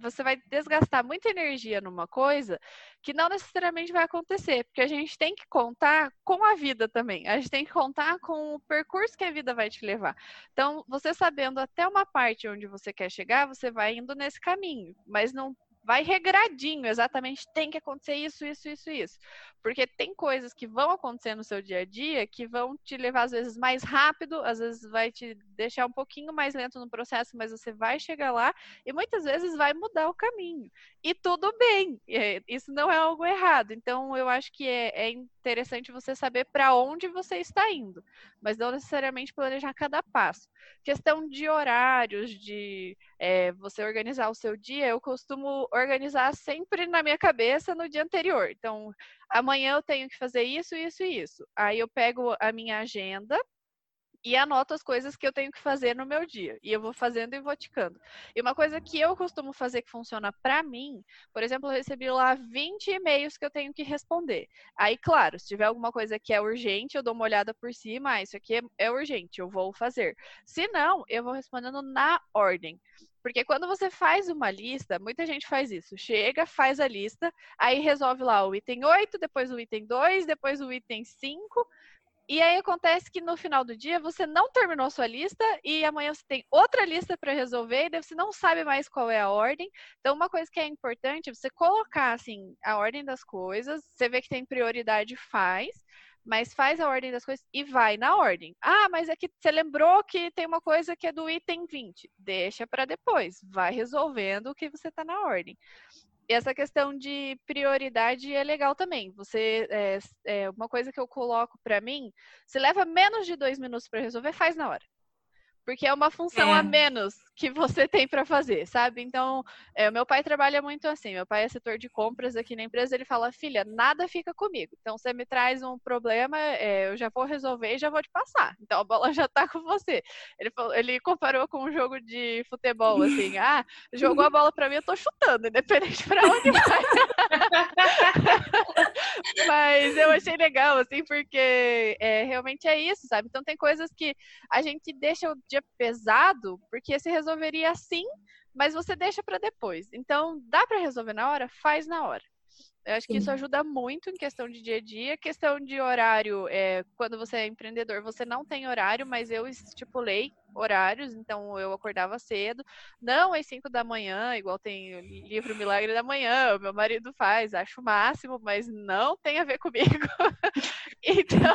você vai desgastar muita energia numa coisa que não necessariamente vai acontecer, porque a gente tem que contar com a vida também. A gente tem que contar com o percurso que a vida vai te levar. Então, você sabendo até uma parte onde você quer chegar, você vai indo nesse caminho, mas não vai regradinho, exatamente tem que acontecer isso, isso, isso, isso. Porque tem coisas que vão acontecer no seu dia a dia que vão te levar, às vezes, mais rápido, às vezes vai te deixar um pouquinho mais lento no processo, mas você vai chegar lá e muitas vezes vai mudar o caminho. E tudo bem, é, isso não é algo errado. Então, eu acho que é, é interessante você saber para onde você está indo, mas não necessariamente planejar cada passo. Questão de horários, de é, você organizar o seu dia, eu costumo organizar sempre na minha cabeça no dia anterior. Então, amanhã eu tenho que fazer isso, isso e isso. Aí eu pego a minha agenda e anoto as coisas que eu tenho que fazer no meu dia. E eu vou fazendo e vou ticando. E uma coisa que eu costumo fazer que funciona para mim, por exemplo, eu recebi lá 20 e-mails que eu tenho que responder. Aí, claro, se tiver alguma coisa que é urgente, eu dou uma olhada por cima, ah, isso aqui é, urgente, eu vou fazer. Se não, eu vou respondendo na ordem. Porque quando você faz uma lista, muita gente faz isso. Chega, faz a lista, aí resolve lá o item 8, depois o item 2, depois o item 5. E aí acontece que no final do dia você não terminou sua lista e amanhã você tem outra lista para resolver e daí você não sabe mais qual é a ordem. Então, uma coisa que é importante é você colocar assim a ordem das coisas, você vê que tem prioridade, faz mas faz a ordem das coisas e vai na ordem. Ah, mas é que você lembrou que tem uma coisa que é do item 20. Deixa para depois, vai resolvendo o que você está na ordem. E essa questão de prioridade é legal também. Você é, é uma coisa que eu coloco para mim, se leva menos de dois minutos para resolver, faz na hora porque é uma função é. a menos que você tem para fazer, sabe? Então, é, meu pai trabalha muito assim. Meu pai é setor de compras aqui na empresa. Ele fala, filha, nada fica comigo. Então, você me traz um problema, é, eu já vou resolver e já vou te passar. Então, a bola já tá com você. Ele, falou, ele comparou com um jogo de futebol, assim. Ah, jogou a bola para mim, eu tô chutando, independente para onde vai. Mas eu achei legal, assim, porque é, realmente é isso, sabe? Então, tem coisas que a gente deixa o dia pesado, porque se resolveria assim, mas você deixa para depois. Então, dá para resolver na hora? Faz na hora. Eu acho que Sim. isso ajuda muito em questão de dia a dia. Questão de horário, é, quando você é empreendedor, você não tem horário, mas eu estipulei horários, então eu acordava cedo. Não às 5 da manhã, igual tem o livro Milagre da Manhã, o meu marido faz, acho o máximo, mas não tem a ver comigo. então,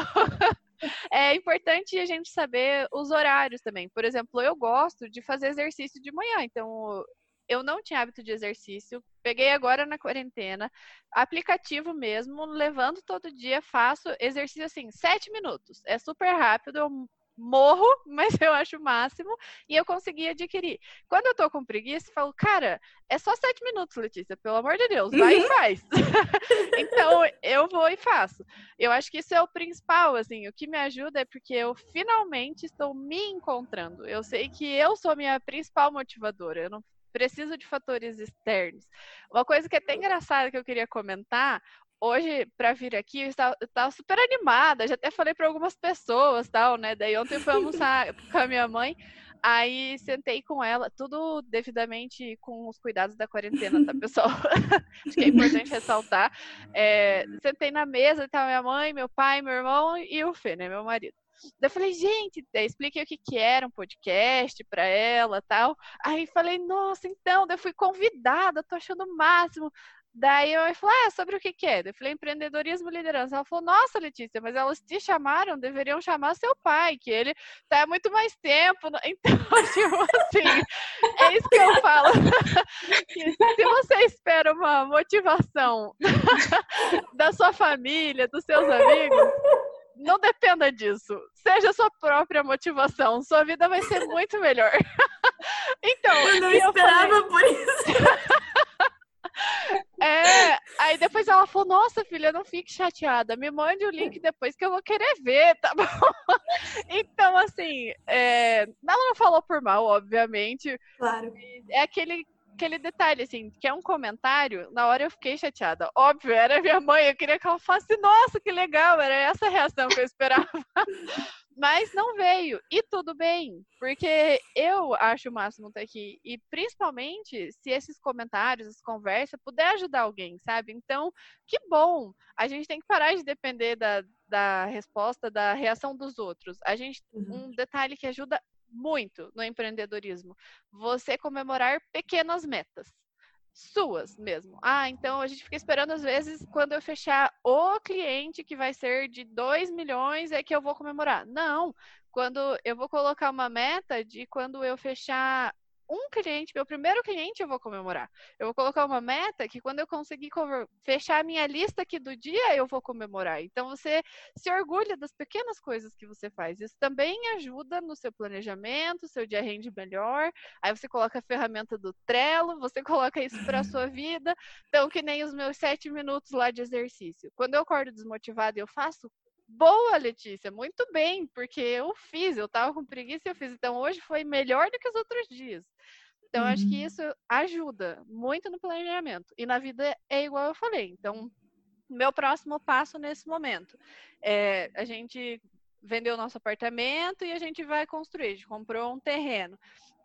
é importante a gente saber os horários também. Por exemplo, eu gosto de fazer exercício de manhã, então eu não tinha hábito de exercício, peguei agora na quarentena, aplicativo mesmo, levando todo dia, faço exercício assim, sete minutos. É super rápido, eu morro, mas eu acho o máximo, e eu consegui adquirir. Quando eu tô com preguiça, eu falo, cara, é só sete minutos, Letícia, pelo amor de Deus, vai uhum. e faz. então, eu vou e faço. Eu acho que isso é o principal, assim, o que me ajuda é porque eu finalmente estou me encontrando. Eu sei que eu sou a minha principal motivadora, eu não preciso de fatores externos. Uma coisa que é até engraçada que eu queria comentar, hoje, para vir aqui, eu estava, eu estava, super animada, já até falei para algumas pessoas, tal, né? Daí ontem fui almoçar com a minha mãe, aí sentei com ela, tudo devidamente com os cuidados da quarentena, tá, pessoal? Acho que é importante ressaltar. É, sentei na mesa, estava minha mãe, meu pai, meu irmão e o Fê, né, meu marido. Daí eu falei, gente, daí expliquei o que, que era um podcast para ela tal. Aí falei, nossa, então, daí eu fui convidada, tô achando o máximo. Daí eu falei, ah, sobre o que, que é? Eu falei, empreendedorismo e liderança. Ela falou, nossa, Letícia, mas elas te chamaram, deveriam chamar seu pai, que ele tá há muito mais tempo. Então, tipo assim, é isso que eu falo. Se você espera uma motivação da sua família, dos seus amigos, não dependa disso. Seja sua própria motivação. Sua vida vai ser muito melhor. então, eu não eu esperava falei... por isso. É, aí depois ela falou: Nossa, filha, não fique chateada, me mande o link depois que eu vou querer ver, tá bom? Então, assim, é, ela não falou por mal, obviamente. Claro. É aquele aquele detalhe, assim, que é um comentário, na hora eu fiquei chateada. Óbvio, era minha mãe, eu queria que ela fosse, nossa, que legal, era essa a reação que eu esperava. Mas não veio. E tudo bem, porque eu acho o máximo estar aqui. E principalmente se esses comentários, essa conversa, puder ajudar alguém, sabe? Então, que bom. A gente tem que parar de depender da, da resposta, da reação dos outros. A gente, uhum. um detalhe que ajuda muito no empreendedorismo, você comemorar pequenas metas suas mesmo. Ah, então a gente fica esperando às vezes quando eu fechar o cliente que vai ser de 2 milhões é que eu vou comemorar. Não, quando eu vou colocar uma meta de quando eu fechar um cliente, meu primeiro cliente, eu vou comemorar. Eu vou colocar uma meta que quando eu conseguir fechar a minha lista aqui do dia, eu vou comemorar. Então você se orgulha das pequenas coisas que você faz. Isso também ajuda no seu planejamento, seu dia rende melhor. Aí você coloca a ferramenta do Trello, você coloca isso para a sua vida. Então, que nem os meus sete minutos lá de exercício. Quando eu acordo desmotivada e eu faço, Boa, Letícia, muito bem, porque eu fiz, eu tava com preguiça e eu fiz. Então hoje foi melhor do que os outros dias. Então, uhum. acho que uhum. isso ajuda muito no planejamento. E na vida é igual eu falei. Então, meu próximo passo nesse momento é a gente vendeu o nosso apartamento e a gente vai construir. A gente comprou um terreno.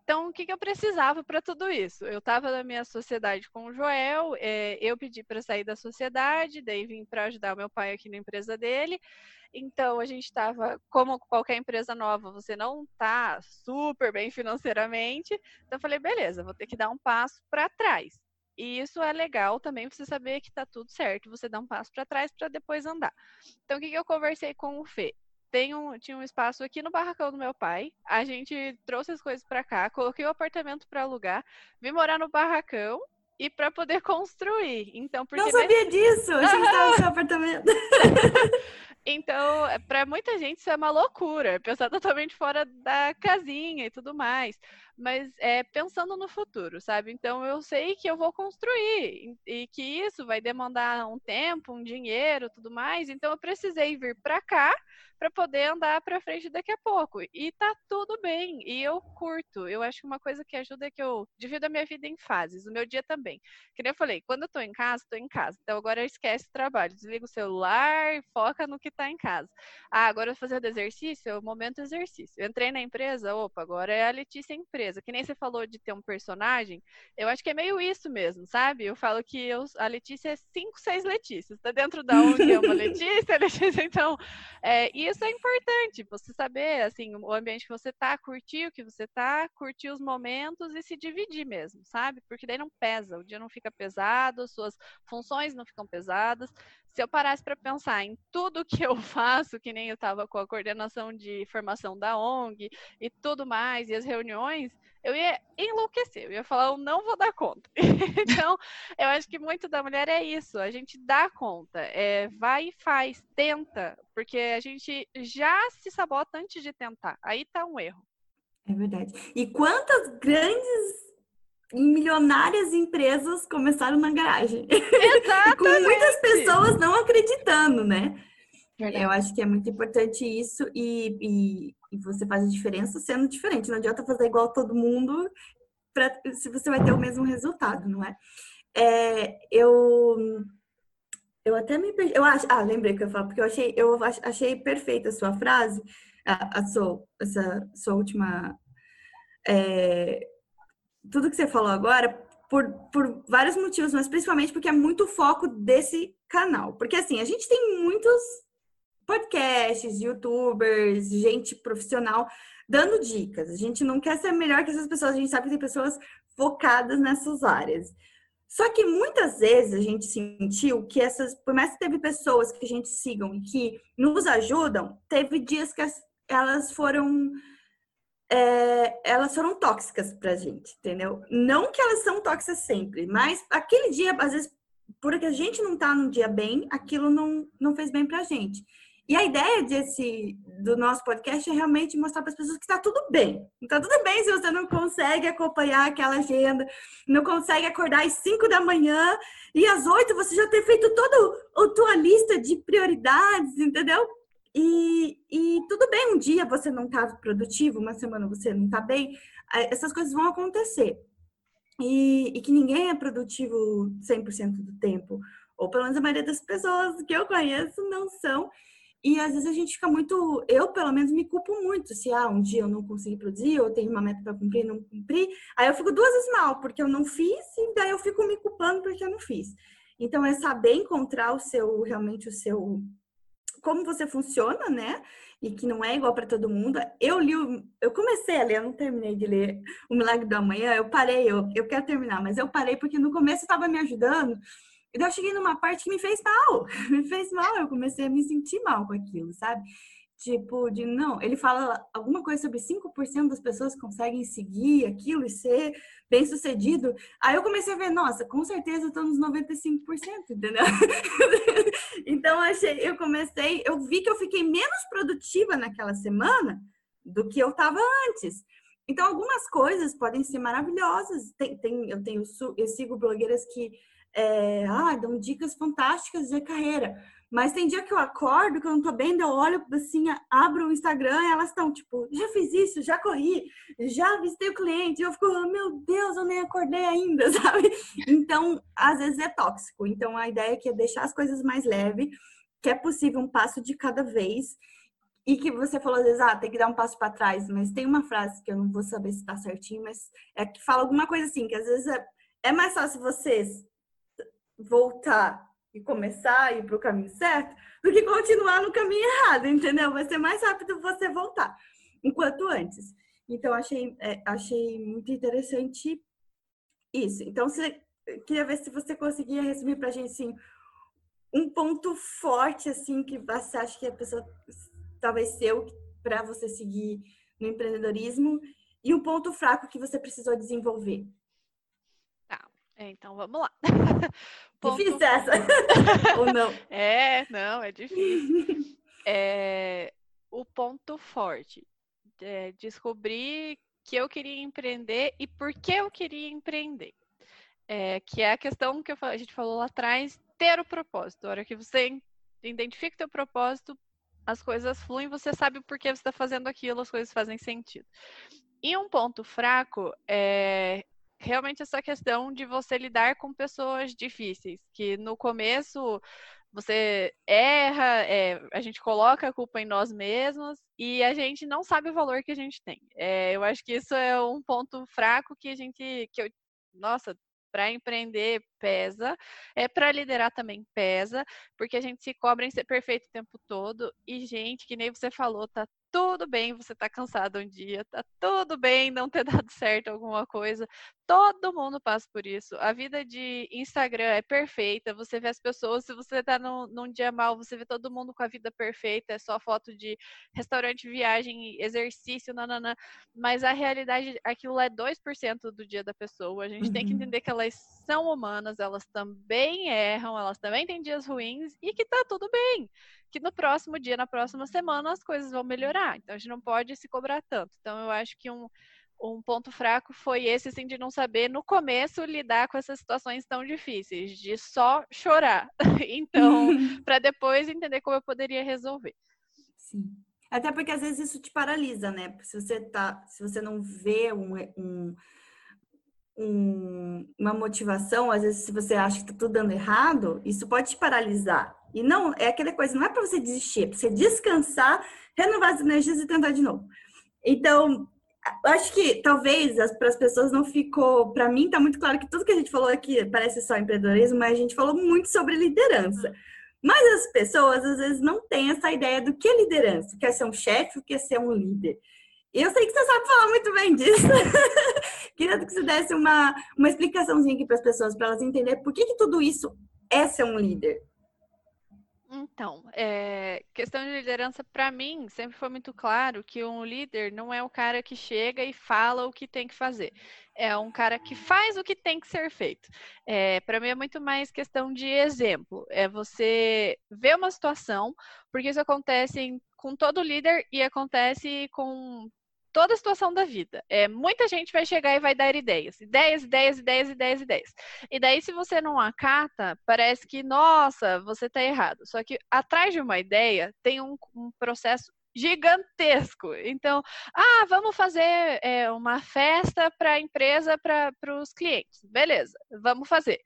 Então, o que, que eu precisava para tudo isso? Eu estava na minha sociedade com o Joel, é, eu pedi para sair da sociedade, daí vim para ajudar meu pai aqui na empresa dele. Então, a gente estava, como qualquer empresa nova, você não está super bem financeiramente. Então, eu falei, beleza, vou ter que dar um passo para trás. E isso é legal também você saber que está tudo certo, você dá um passo para trás para depois andar. Então, o que, que eu conversei com o Fê? Tem um, tinha um espaço aqui no barracão do meu pai. A gente trouxe as coisas para cá, coloquei o apartamento para alugar, vim morar no barracão e para poder construir. Então, porque não sabia nesse... disso. A gente estava no seu apartamento. Então, para muita gente isso é uma loucura, pensar totalmente fora da casinha e tudo mais mas é pensando no futuro, sabe? Então eu sei que eu vou construir e que isso vai demandar um tempo, um dinheiro, tudo mais. Então eu precisei vir para cá para poder andar para frente daqui a pouco. E tá tudo bem. E eu curto. Eu acho que uma coisa que ajuda é que eu divido a minha vida em fases, o meu dia também. Que nem eu falei, quando eu tô em casa, tô em casa. Então agora esquece o trabalho, desliga o celular, foca no que tá em casa. Ah, agora eu vou fazer exercício, é o momento exercício. Eu entrei na empresa, opa, agora é a Letícia empresa. Que nem você falou de ter um personagem, eu acho que é meio isso mesmo, sabe? Eu falo que eu, a Letícia é cinco, seis Letícias. Tá dentro da ONG é uma Letícia, Letícia. Então, é, isso é importante, você saber, assim, o ambiente que você tá, curtir o que você tá, curtir os momentos e se dividir mesmo, sabe? Porque daí não pesa, o dia não fica pesado, suas funções não ficam pesadas se eu parasse para pensar em tudo que eu faço, que nem eu estava com a coordenação de formação da ONG e tudo mais, e as reuniões, eu ia enlouquecer, eu ia falar, eu não vou dar conta. então, eu acho que muito da mulher é isso, a gente dá conta, é, vai e faz, tenta, porque a gente já se sabota antes de tentar, aí tá um erro. É verdade. E quantas grandes milionárias empresas começaram na garagem. Exatamente. Com muitas pessoas não acreditando, né? Verdade. Eu acho que é muito importante isso e, e, e, você faz a diferença sendo diferente. Não adianta fazer igual todo mundo pra, se você vai ter o mesmo resultado, não é? é eu eu até me perdi. Eu acho, ah, lembrei que eu falo, porque eu achei, eu achei perfeita a sua frase, a, a sua, essa sua última é, tudo que você falou agora por, por vários motivos, mas principalmente porque é muito foco desse canal. Porque assim, a gente tem muitos podcasts, youtubers, gente profissional dando dicas. A gente não quer ser melhor que essas pessoas, a gente sabe que tem pessoas focadas nessas áreas. Só que muitas vezes a gente sentiu que essas, por mais que teve pessoas que a gente sigam e que nos ajudam, teve dias que elas foram é, elas foram tóxicas pra gente, entendeu? Não que elas são tóxicas sempre, mas aquele dia, às vezes, porque a gente não tá num dia bem, aquilo não, não fez bem pra gente. E a ideia desse, do nosso podcast é realmente mostrar para as pessoas que está tudo bem. Está tudo bem se você não consegue acompanhar aquela agenda, não consegue acordar às 5 da manhã e às 8 você já ter feito toda a tua lista de prioridades, entendeu? E, e tudo bem, um dia você não está produtivo, uma semana você não está bem, essas coisas vão acontecer. e, e que ninguém é produtivo 100% do tempo. Ou pelo menos a maioria das pessoas que eu conheço não são. E às vezes a gente fica muito, eu pelo menos me culpo muito se ah, um dia eu não consegui produzir, ou tenho uma meta para cumprir não cumpri, aí eu fico duas vezes mal porque eu não fiz e daí eu fico me culpando porque eu não fiz. Então é saber encontrar o seu realmente o seu como você funciona, né? E que não é igual para todo mundo. Eu li, eu comecei a ler, eu não terminei de ler O Milagre da Manhã, eu parei, eu, eu quero terminar, mas eu parei porque no começo estava me ajudando. E daí eu cheguei numa parte que me fez mal, me fez mal, eu comecei a me sentir mal com aquilo, sabe? Tipo, de não, ele fala alguma coisa sobre 5% das pessoas conseguem seguir aquilo e ser bem sucedido. Aí eu comecei a ver, nossa, com certeza eu tô nos 95%, entendeu? então achei, eu comecei, eu vi que eu fiquei menos produtiva naquela semana do que eu estava antes. Então, algumas coisas podem ser maravilhosas. Tem, tem, eu tenho, eu sigo blogueiras que é, ah, dão dicas fantásticas de carreira. Mas tem dia que eu acordo, que eu não tô bem, eu olho assim, abro o Instagram e elas estão tipo, já fiz isso, já corri, já visitei o cliente. E eu fico, oh, meu Deus, eu nem acordei ainda, sabe? Então, às vezes é tóxico. Então, a ideia aqui é deixar as coisas mais leve, que é possível um passo de cada vez. E que você falou às vezes, ah, tem que dar um passo para trás. Mas tem uma frase que eu não vou saber se tá certinho, mas é que fala alguma coisa assim, que às vezes é, é mais fácil vocês voltar e começar a ir para o caminho certo do que continuar no caminho errado, entendeu? Vai ser mais rápido você voltar enquanto antes. Então, achei, é, achei muito interessante isso. Então, você, queria ver se você conseguia resumir para a gente, assim, um ponto forte, assim, que você acha que a pessoa talvez seu para você seguir no empreendedorismo e um ponto fraco que você precisou desenvolver. É, então vamos lá. Ponto... Difícil essa. Ou não? É, não, é difícil. É, o ponto forte. É descobrir que eu queria empreender e por que eu queria empreender. É, que é a questão que a gente falou lá atrás, ter o propósito. A hora que você identifica o teu propósito, as coisas fluem, você sabe o porquê você está fazendo aquilo, as coisas fazem sentido. E um ponto fraco é realmente essa questão de você lidar com pessoas difíceis, que no começo você erra, é, a gente coloca a culpa em nós mesmos e a gente não sabe o valor que a gente tem. É, eu acho que isso é um ponto fraco que a gente, que eu, nossa, para empreender pesa, é para liderar também pesa, porque a gente se cobra em ser perfeito o tempo todo e gente, que nem você falou, tá tudo bem você tá cansado um dia, tá tudo bem não ter dado certo alguma coisa. Todo mundo passa por isso. A vida de Instagram é perfeita. Você vê as pessoas, se você tá num, num dia mal, você vê todo mundo com a vida perfeita, é só foto de restaurante, viagem, exercício, nananã. Mas a realidade, aquilo é 2% do dia da pessoa. A gente uhum. tem que uhum. entender que elas são humanas, elas também erram, elas também têm dias ruins e que tá tudo bem que no próximo dia, na próxima semana, as coisas vão melhorar. Então, a gente não pode se cobrar tanto. Então, eu acho que um, um ponto fraco foi esse, assim, de não saber, no começo, lidar com essas situações tão difíceis, de só chorar. então, para depois entender como eu poderia resolver. Sim. Até porque às vezes isso te paralisa, né? Se você tá, se você não vê um, um, um, uma motivação, às vezes se você acha que tá tudo dando errado, isso pode te paralisar. E não, é aquela coisa, não é para você desistir, é para você descansar, renovar as energias e tentar de novo. Então, acho que talvez para as pessoas não ficou. Para mim, está muito claro que tudo que a gente falou aqui parece só empreendedorismo, mas a gente falou muito sobre liderança. Mas as pessoas às vezes não têm essa ideia do que é liderança, quer ser um chefe, quer ser um líder. E eu sei que você sabe falar muito bem disso. Queria que você desse uma, uma explicaçãozinha aqui para as pessoas, para elas entenderem por que, que tudo isso é ser um líder. Então, é, questão de liderança, para mim, sempre foi muito claro que um líder não é o cara que chega e fala o que tem que fazer. É um cara que faz o que tem que ser feito. É, para mim é muito mais questão de exemplo. É você ver uma situação, porque isso acontece com todo líder e acontece com toda a situação da vida. É, muita gente vai chegar e vai dar ideias. Ideias, ideias, ideias, ideias, ideias. E daí, se você não acata, parece que, nossa, você está errado. Só que atrás de uma ideia tem um, um processo gigantesco. Então, ah, vamos fazer é, uma festa para a empresa, para os clientes. Beleza, vamos fazer.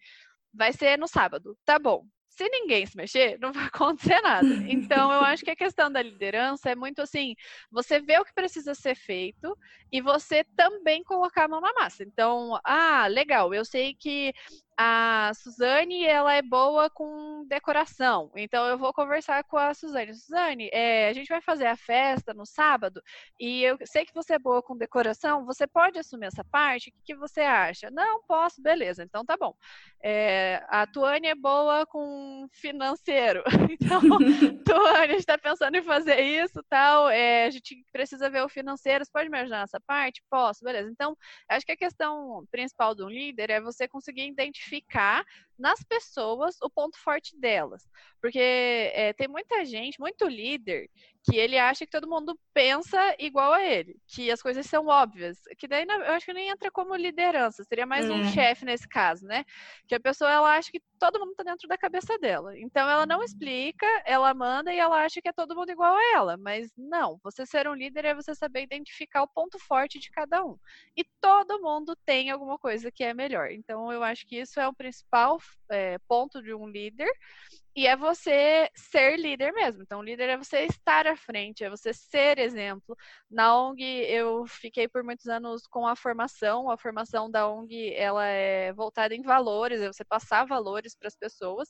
Vai ser no sábado. Tá bom se ninguém se mexer, não vai acontecer nada. Então, eu acho que a questão da liderança é muito assim: você vê o que precisa ser feito e você também colocar a mão na massa. Então, ah, legal, eu sei que a Suzane, ela é boa com decoração. Então, eu vou conversar com a Suzane. Suzane, é, a gente vai fazer a festa no sábado e eu sei que você é boa com decoração. Você pode assumir essa parte? O que, que você acha? Não, posso. Beleza, então tá bom. É, a Tuane é boa com financeiro. Então, Tuane, a gente está pensando em fazer isso tal. É, a gente precisa ver o financeiro. Você pode me ajudar nessa parte? Posso. Beleza. Então, acho que a questão principal de um líder é você conseguir identificar identificar nas pessoas o ponto forte delas. Porque é, tem muita gente, muito líder, que ele acha que todo mundo pensa igual a ele, que as coisas são óbvias. Que daí eu acho que nem entra como liderança, seria mais um é. chefe nesse caso, né? Que a pessoa ela acha que todo mundo tá dentro da cabeça dela. Então ela não explica, ela manda e ela acha que é todo mundo igual a ela. Mas não, você ser um líder é você saber identificar o ponto forte de cada um. E todo mundo tem alguma coisa que é melhor. Então eu acho que isso é o principal é, ponto de um líder. E é você ser líder mesmo. Então, líder é você estar à frente, é você ser exemplo. Na ONG, eu fiquei por muitos anos com a formação. A formação da ONG, ela é voltada em valores, é você passar valores para as pessoas.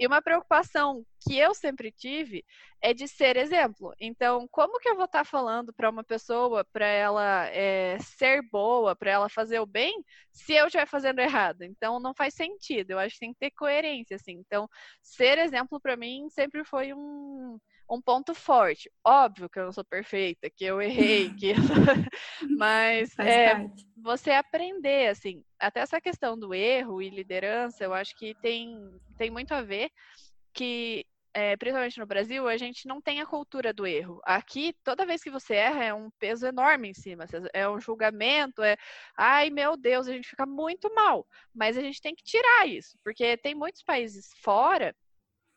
E uma preocupação que eu sempre tive é de ser exemplo. Então, como que eu vou estar falando para uma pessoa para ela é, ser boa, para ela fazer o bem, se eu estiver fazendo errado? Então, não faz sentido. Eu acho que tem que ter coerência, assim. Então, ser exemplo para mim sempre foi um, um ponto forte. Óbvio que eu não sou perfeita, que eu errei, que mas é, você aprender assim, até essa questão do erro e liderança, eu acho que tem tem muito a ver que é, principalmente no Brasil, a gente não tem a cultura do erro. Aqui, toda vez que você erra, é um peso enorme em cima. É um julgamento, é ai meu Deus, a gente fica muito mal. Mas a gente tem que tirar isso, porque tem muitos países fora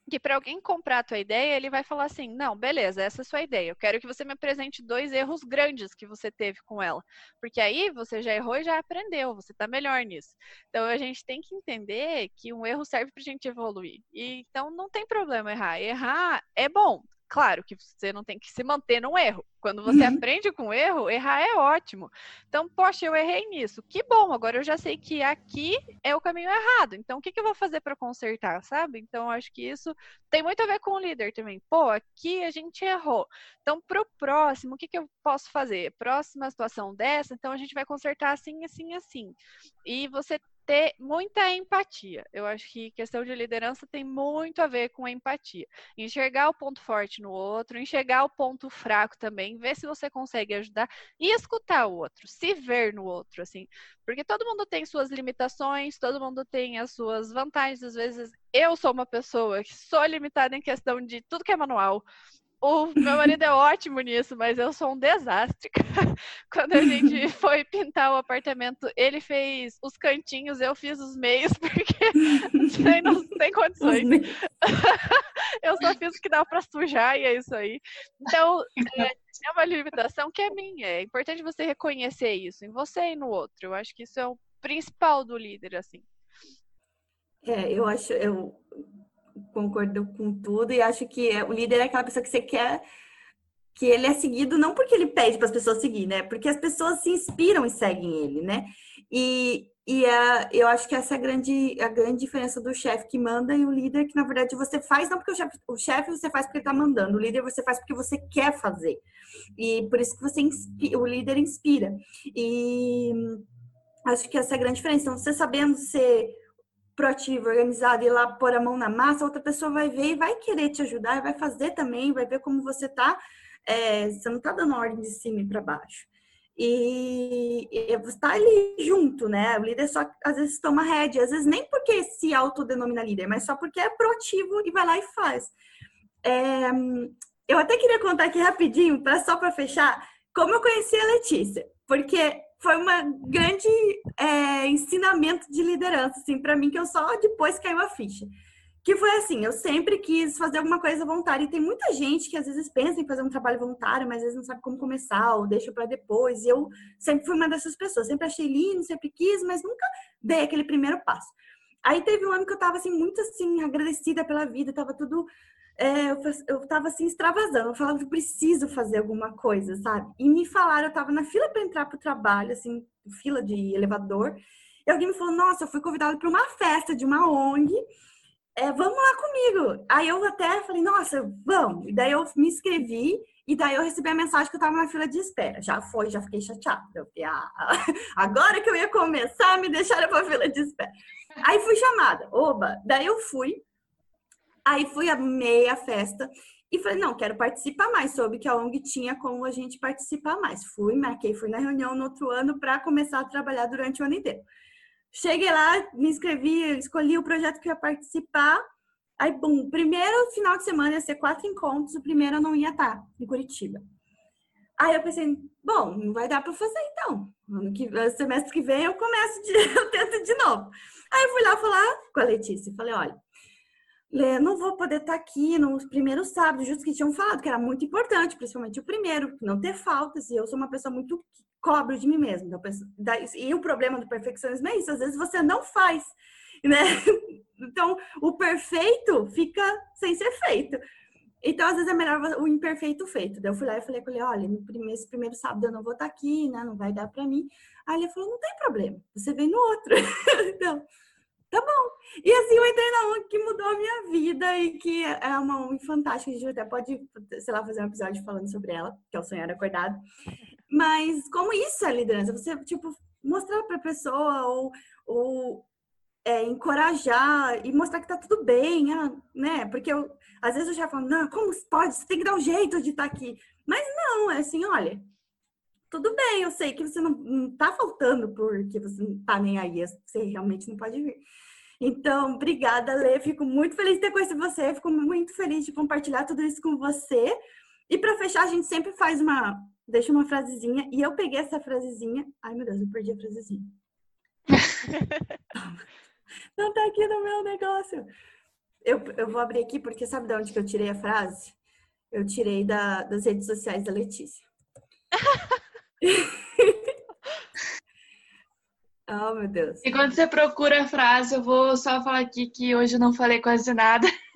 que para alguém comprar a tua ideia, ele vai falar assim: "Não, beleza, essa é a sua ideia. Eu quero que você me apresente dois erros grandes que você teve com ela". Porque aí você já errou e já aprendeu, você está melhor nisso. Então a gente tem que entender que um erro serve para a gente evoluir. E então não tem problema errar. Errar é bom. Claro que você não tem que se manter num erro. Quando você uhum. aprende com erro, errar é ótimo. Então, poxa, eu errei nisso. Que bom, agora eu já sei que aqui é o caminho errado. Então, o que, que eu vou fazer para consertar, sabe? Então, acho que isso tem muito a ver com o líder também. Pô, aqui a gente errou. Então, para o próximo, o que, que eu posso fazer? Próxima situação dessa, então a gente vai consertar assim, assim, assim. E você ter muita empatia. Eu acho que questão de liderança tem muito a ver com empatia. Enxergar o ponto forte no outro, enxergar o ponto fraco também, ver se você consegue ajudar e escutar o outro, se ver no outro, assim. Porque todo mundo tem suas limitações, todo mundo tem as suas vantagens. Às vezes, eu sou uma pessoa que sou limitada em questão de tudo que é manual. O meu marido é ótimo nisso, mas eu sou um desastre. Quando a gente foi pintar o apartamento, ele fez os cantinhos, eu fiz os meios, porque não tem condições. eu só fiz o que dá para sujar e é isso aí. Então, é, é uma limitação que é minha. É importante você reconhecer isso em você e no outro. Eu acho que isso é o principal do líder, assim. É, eu acho, eu concordo com tudo e acho que é, o líder é aquela pessoa que você quer que ele é seguido não porque ele pede para as pessoas seguir, né? Porque as pessoas se inspiram e seguem ele, né? E, e a, eu acho que essa é a grande, a grande diferença do chefe que manda e o líder que, na verdade, você faz não porque o chefe o chefe você faz porque ele está mandando, o líder você faz porque você quer fazer. E por isso que você inspira, o líder inspira. E acho que essa é a grande diferença. Então, você sabendo ser proativo, organizado, ir lá pôr a mão na massa, outra pessoa vai ver e vai querer te ajudar, vai fazer também, vai ver como você tá. É, você não tá dando ordem de cima para baixo. E, e você tá ali junto, né? O líder só às vezes toma rédea, às vezes nem porque se autodenomina líder, mas só porque é proativo e vai lá e faz. É, eu até queria contar aqui rapidinho, pra, só para fechar, como eu conheci a Letícia, porque foi um grande é, ensinamento de liderança, assim, para mim, que eu só depois caiu a ficha. que foi assim, eu sempre quis fazer alguma coisa voluntária. E tem muita gente que às vezes pensa em fazer um trabalho voluntário, mas às vezes não sabe como começar, ou deixa para depois. E eu sempre fui uma dessas pessoas, sempre achei lindo, sempre quis, mas nunca dei aquele primeiro passo. Aí teve um ano que eu tava assim, muito assim, agradecida pela vida, tava tudo. É, eu, eu tava assim, extravasando. Eu falava que preciso fazer alguma coisa, sabe? E me falaram, eu tava na fila para entrar pro trabalho, assim, fila de elevador. E alguém me falou: Nossa, eu fui convidada para uma festa de uma ONG é, vamos lá comigo. Aí eu até falei, nossa, vamos. E daí eu me inscrevi e daí eu recebi a mensagem que eu tava na fila de espera. Já foi, já fiquei chateada. Eu fiquei, ah, agora que eu ia começar, me deixaram pra fila de espera. Aí fui chamada, oba. Daí eu fui. Aí fui a meia festa e falei, não, quero participar mais. Soube que a ONG tinha como a gente participar mais. Fui, marquei, fui na reunião no outro ano para começar a trabalhar durante o ano inteiro. Cheguei lá, me inscrevi, escolhi o projeto que ia participar. Aí, bum, primeiro final de semana ia ser quatro encontros, o primeiro eu não ia estar em Curitiba. Aí eu pensei, bom, não vai dar para fazer então. Ano que, semestre que vem eu começo, de, eu tento de novo. Aí fui lá falar com a Letícia, falei, olha, não vou poder estar aqui no primeiro sábado, justo que tinham falado que era muito importante, principalmente o primeiro, não ter faltas, e eu sou uma pessoa muito cobro de mim mesmo. Então, e o problema do perfeccionismo é isso, às vezes você não faz, né? Então, o perfeito fica sem ser feito. Então, às vezes é melhor o imperfeito feito. Daí eu fui lá e falei com ele, olha, no primeiro, sábado eu não vou estar aqui, né? Não vai dar para mim. Aí ele falou, não tem problema, você vem no outro. então, tá bom. E assim eu entrei na ONG que mudou a minha vida e que é uma ONG fantástica. A gente até pode, sei lá, fazer um episódio falando sobre ela, que é o Sonhar Acordado. Mas como isso é liderança? Você, tipo, mostrar para a pessoa ou, ou é, encorajar e mostrar que tá tudo bem, ah, né? Porque eu, às vezes eu já falo, não, como pode? Você tem que dar um jeito de estar tá aqui. Mas não, é assim, olha, tudo bem, eu sei que você não, não tá faltando porque você não tá nem aí, você realmente não pode vir. Então, obrigada, Lê. Fico muito feliz de ter conhecido você, fico muito feliz de compartilhar tudo isso com você. E para fechar, a gente sempre faz uma, deixa uma frasezinha. E eu peguei essa frasezinha. Ai, meu Deus, eu perdi a frasezinha. Não tá aqui no meu negócio. Eu, eu vou abrir aqui porque sabe de onde que eu tirei a frase? Eu tirei da, das redes sociais da Letícia. oh, meu Deus. E quando você procura a frase, eu vou só falar aqui que hoje eu não falei quase nada,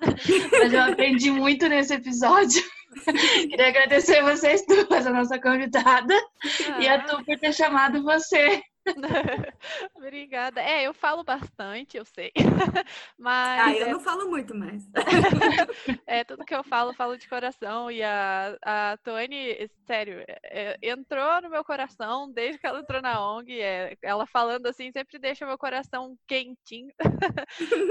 mas eu aprendi muito nesse episódio. Queria agradecer vocês duas, a nossa convidada, ah. e a tu por ter chamado você. Obrigada. É, eu falo bastante, eu sei. Mas. Ah, eu é... não falo muito mais. é, tudo que eu falo, eu falo de coração. E a, a Tony, sério, é, entrou no meu coração desde que ela entrou na ONG. É, ela falando assim sempre deixa meu coração quentinho.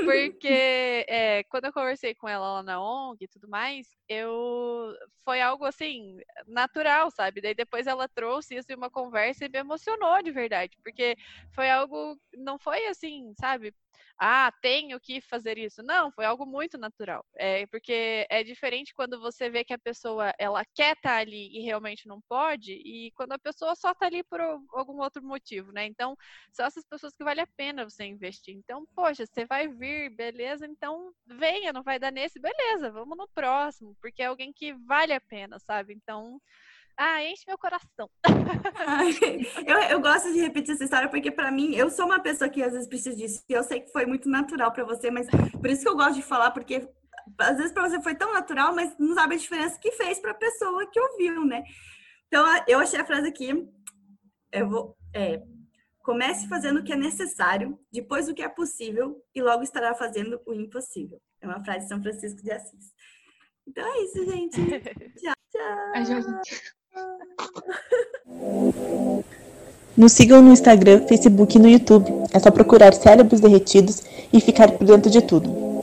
Porque é, quando eu conversei com ela lá na ONG e tudo mais, eu foi algo assim, natural, sabe? Daí depois ela trouxe isso em uma conversa e me emocionou de verdade porque foi algo, não foi assim, sabe? Ah, tenho que fazer isso. Não, foi algo muito natural. É porque é diferente quando você vê que a pessoa ela quer estar tá ali e realmente não pode, e quando a pessoa só está ali por algum outro motivo, né? Então, são essas pessoas que vale a pena você investir. Então, poxa, você vai vir, beleza? Então, venha, não vai dar nesse, beleza, vamos no próximo, porque é alguém que vale a pena, sabe? Então, ah, enche meu coração. eu, eu gosto de repetir essa história porque, para mim, eu sou uma pessoa que às vezes precisa disso. E eu sei que foi muito natural para você, mas por isso que eu gosto de falar, porque às vezes para você foi tão natural, mas não sabe a diferença que fez para a pessoa que ouviu, né? Então, eu achei a frase aqui. Eu vou. É, comece fazendo o que é necessário, depois o que é possível, e logo estará fazendo o impossível. É uma frase de São Francisco de Assis. Então é isso, gente. tchau, tchau. Nos sigam no Instagram, Facebook e no YouTube. É só procurar Cérebros Derretidos e ficar por dentro de tudo.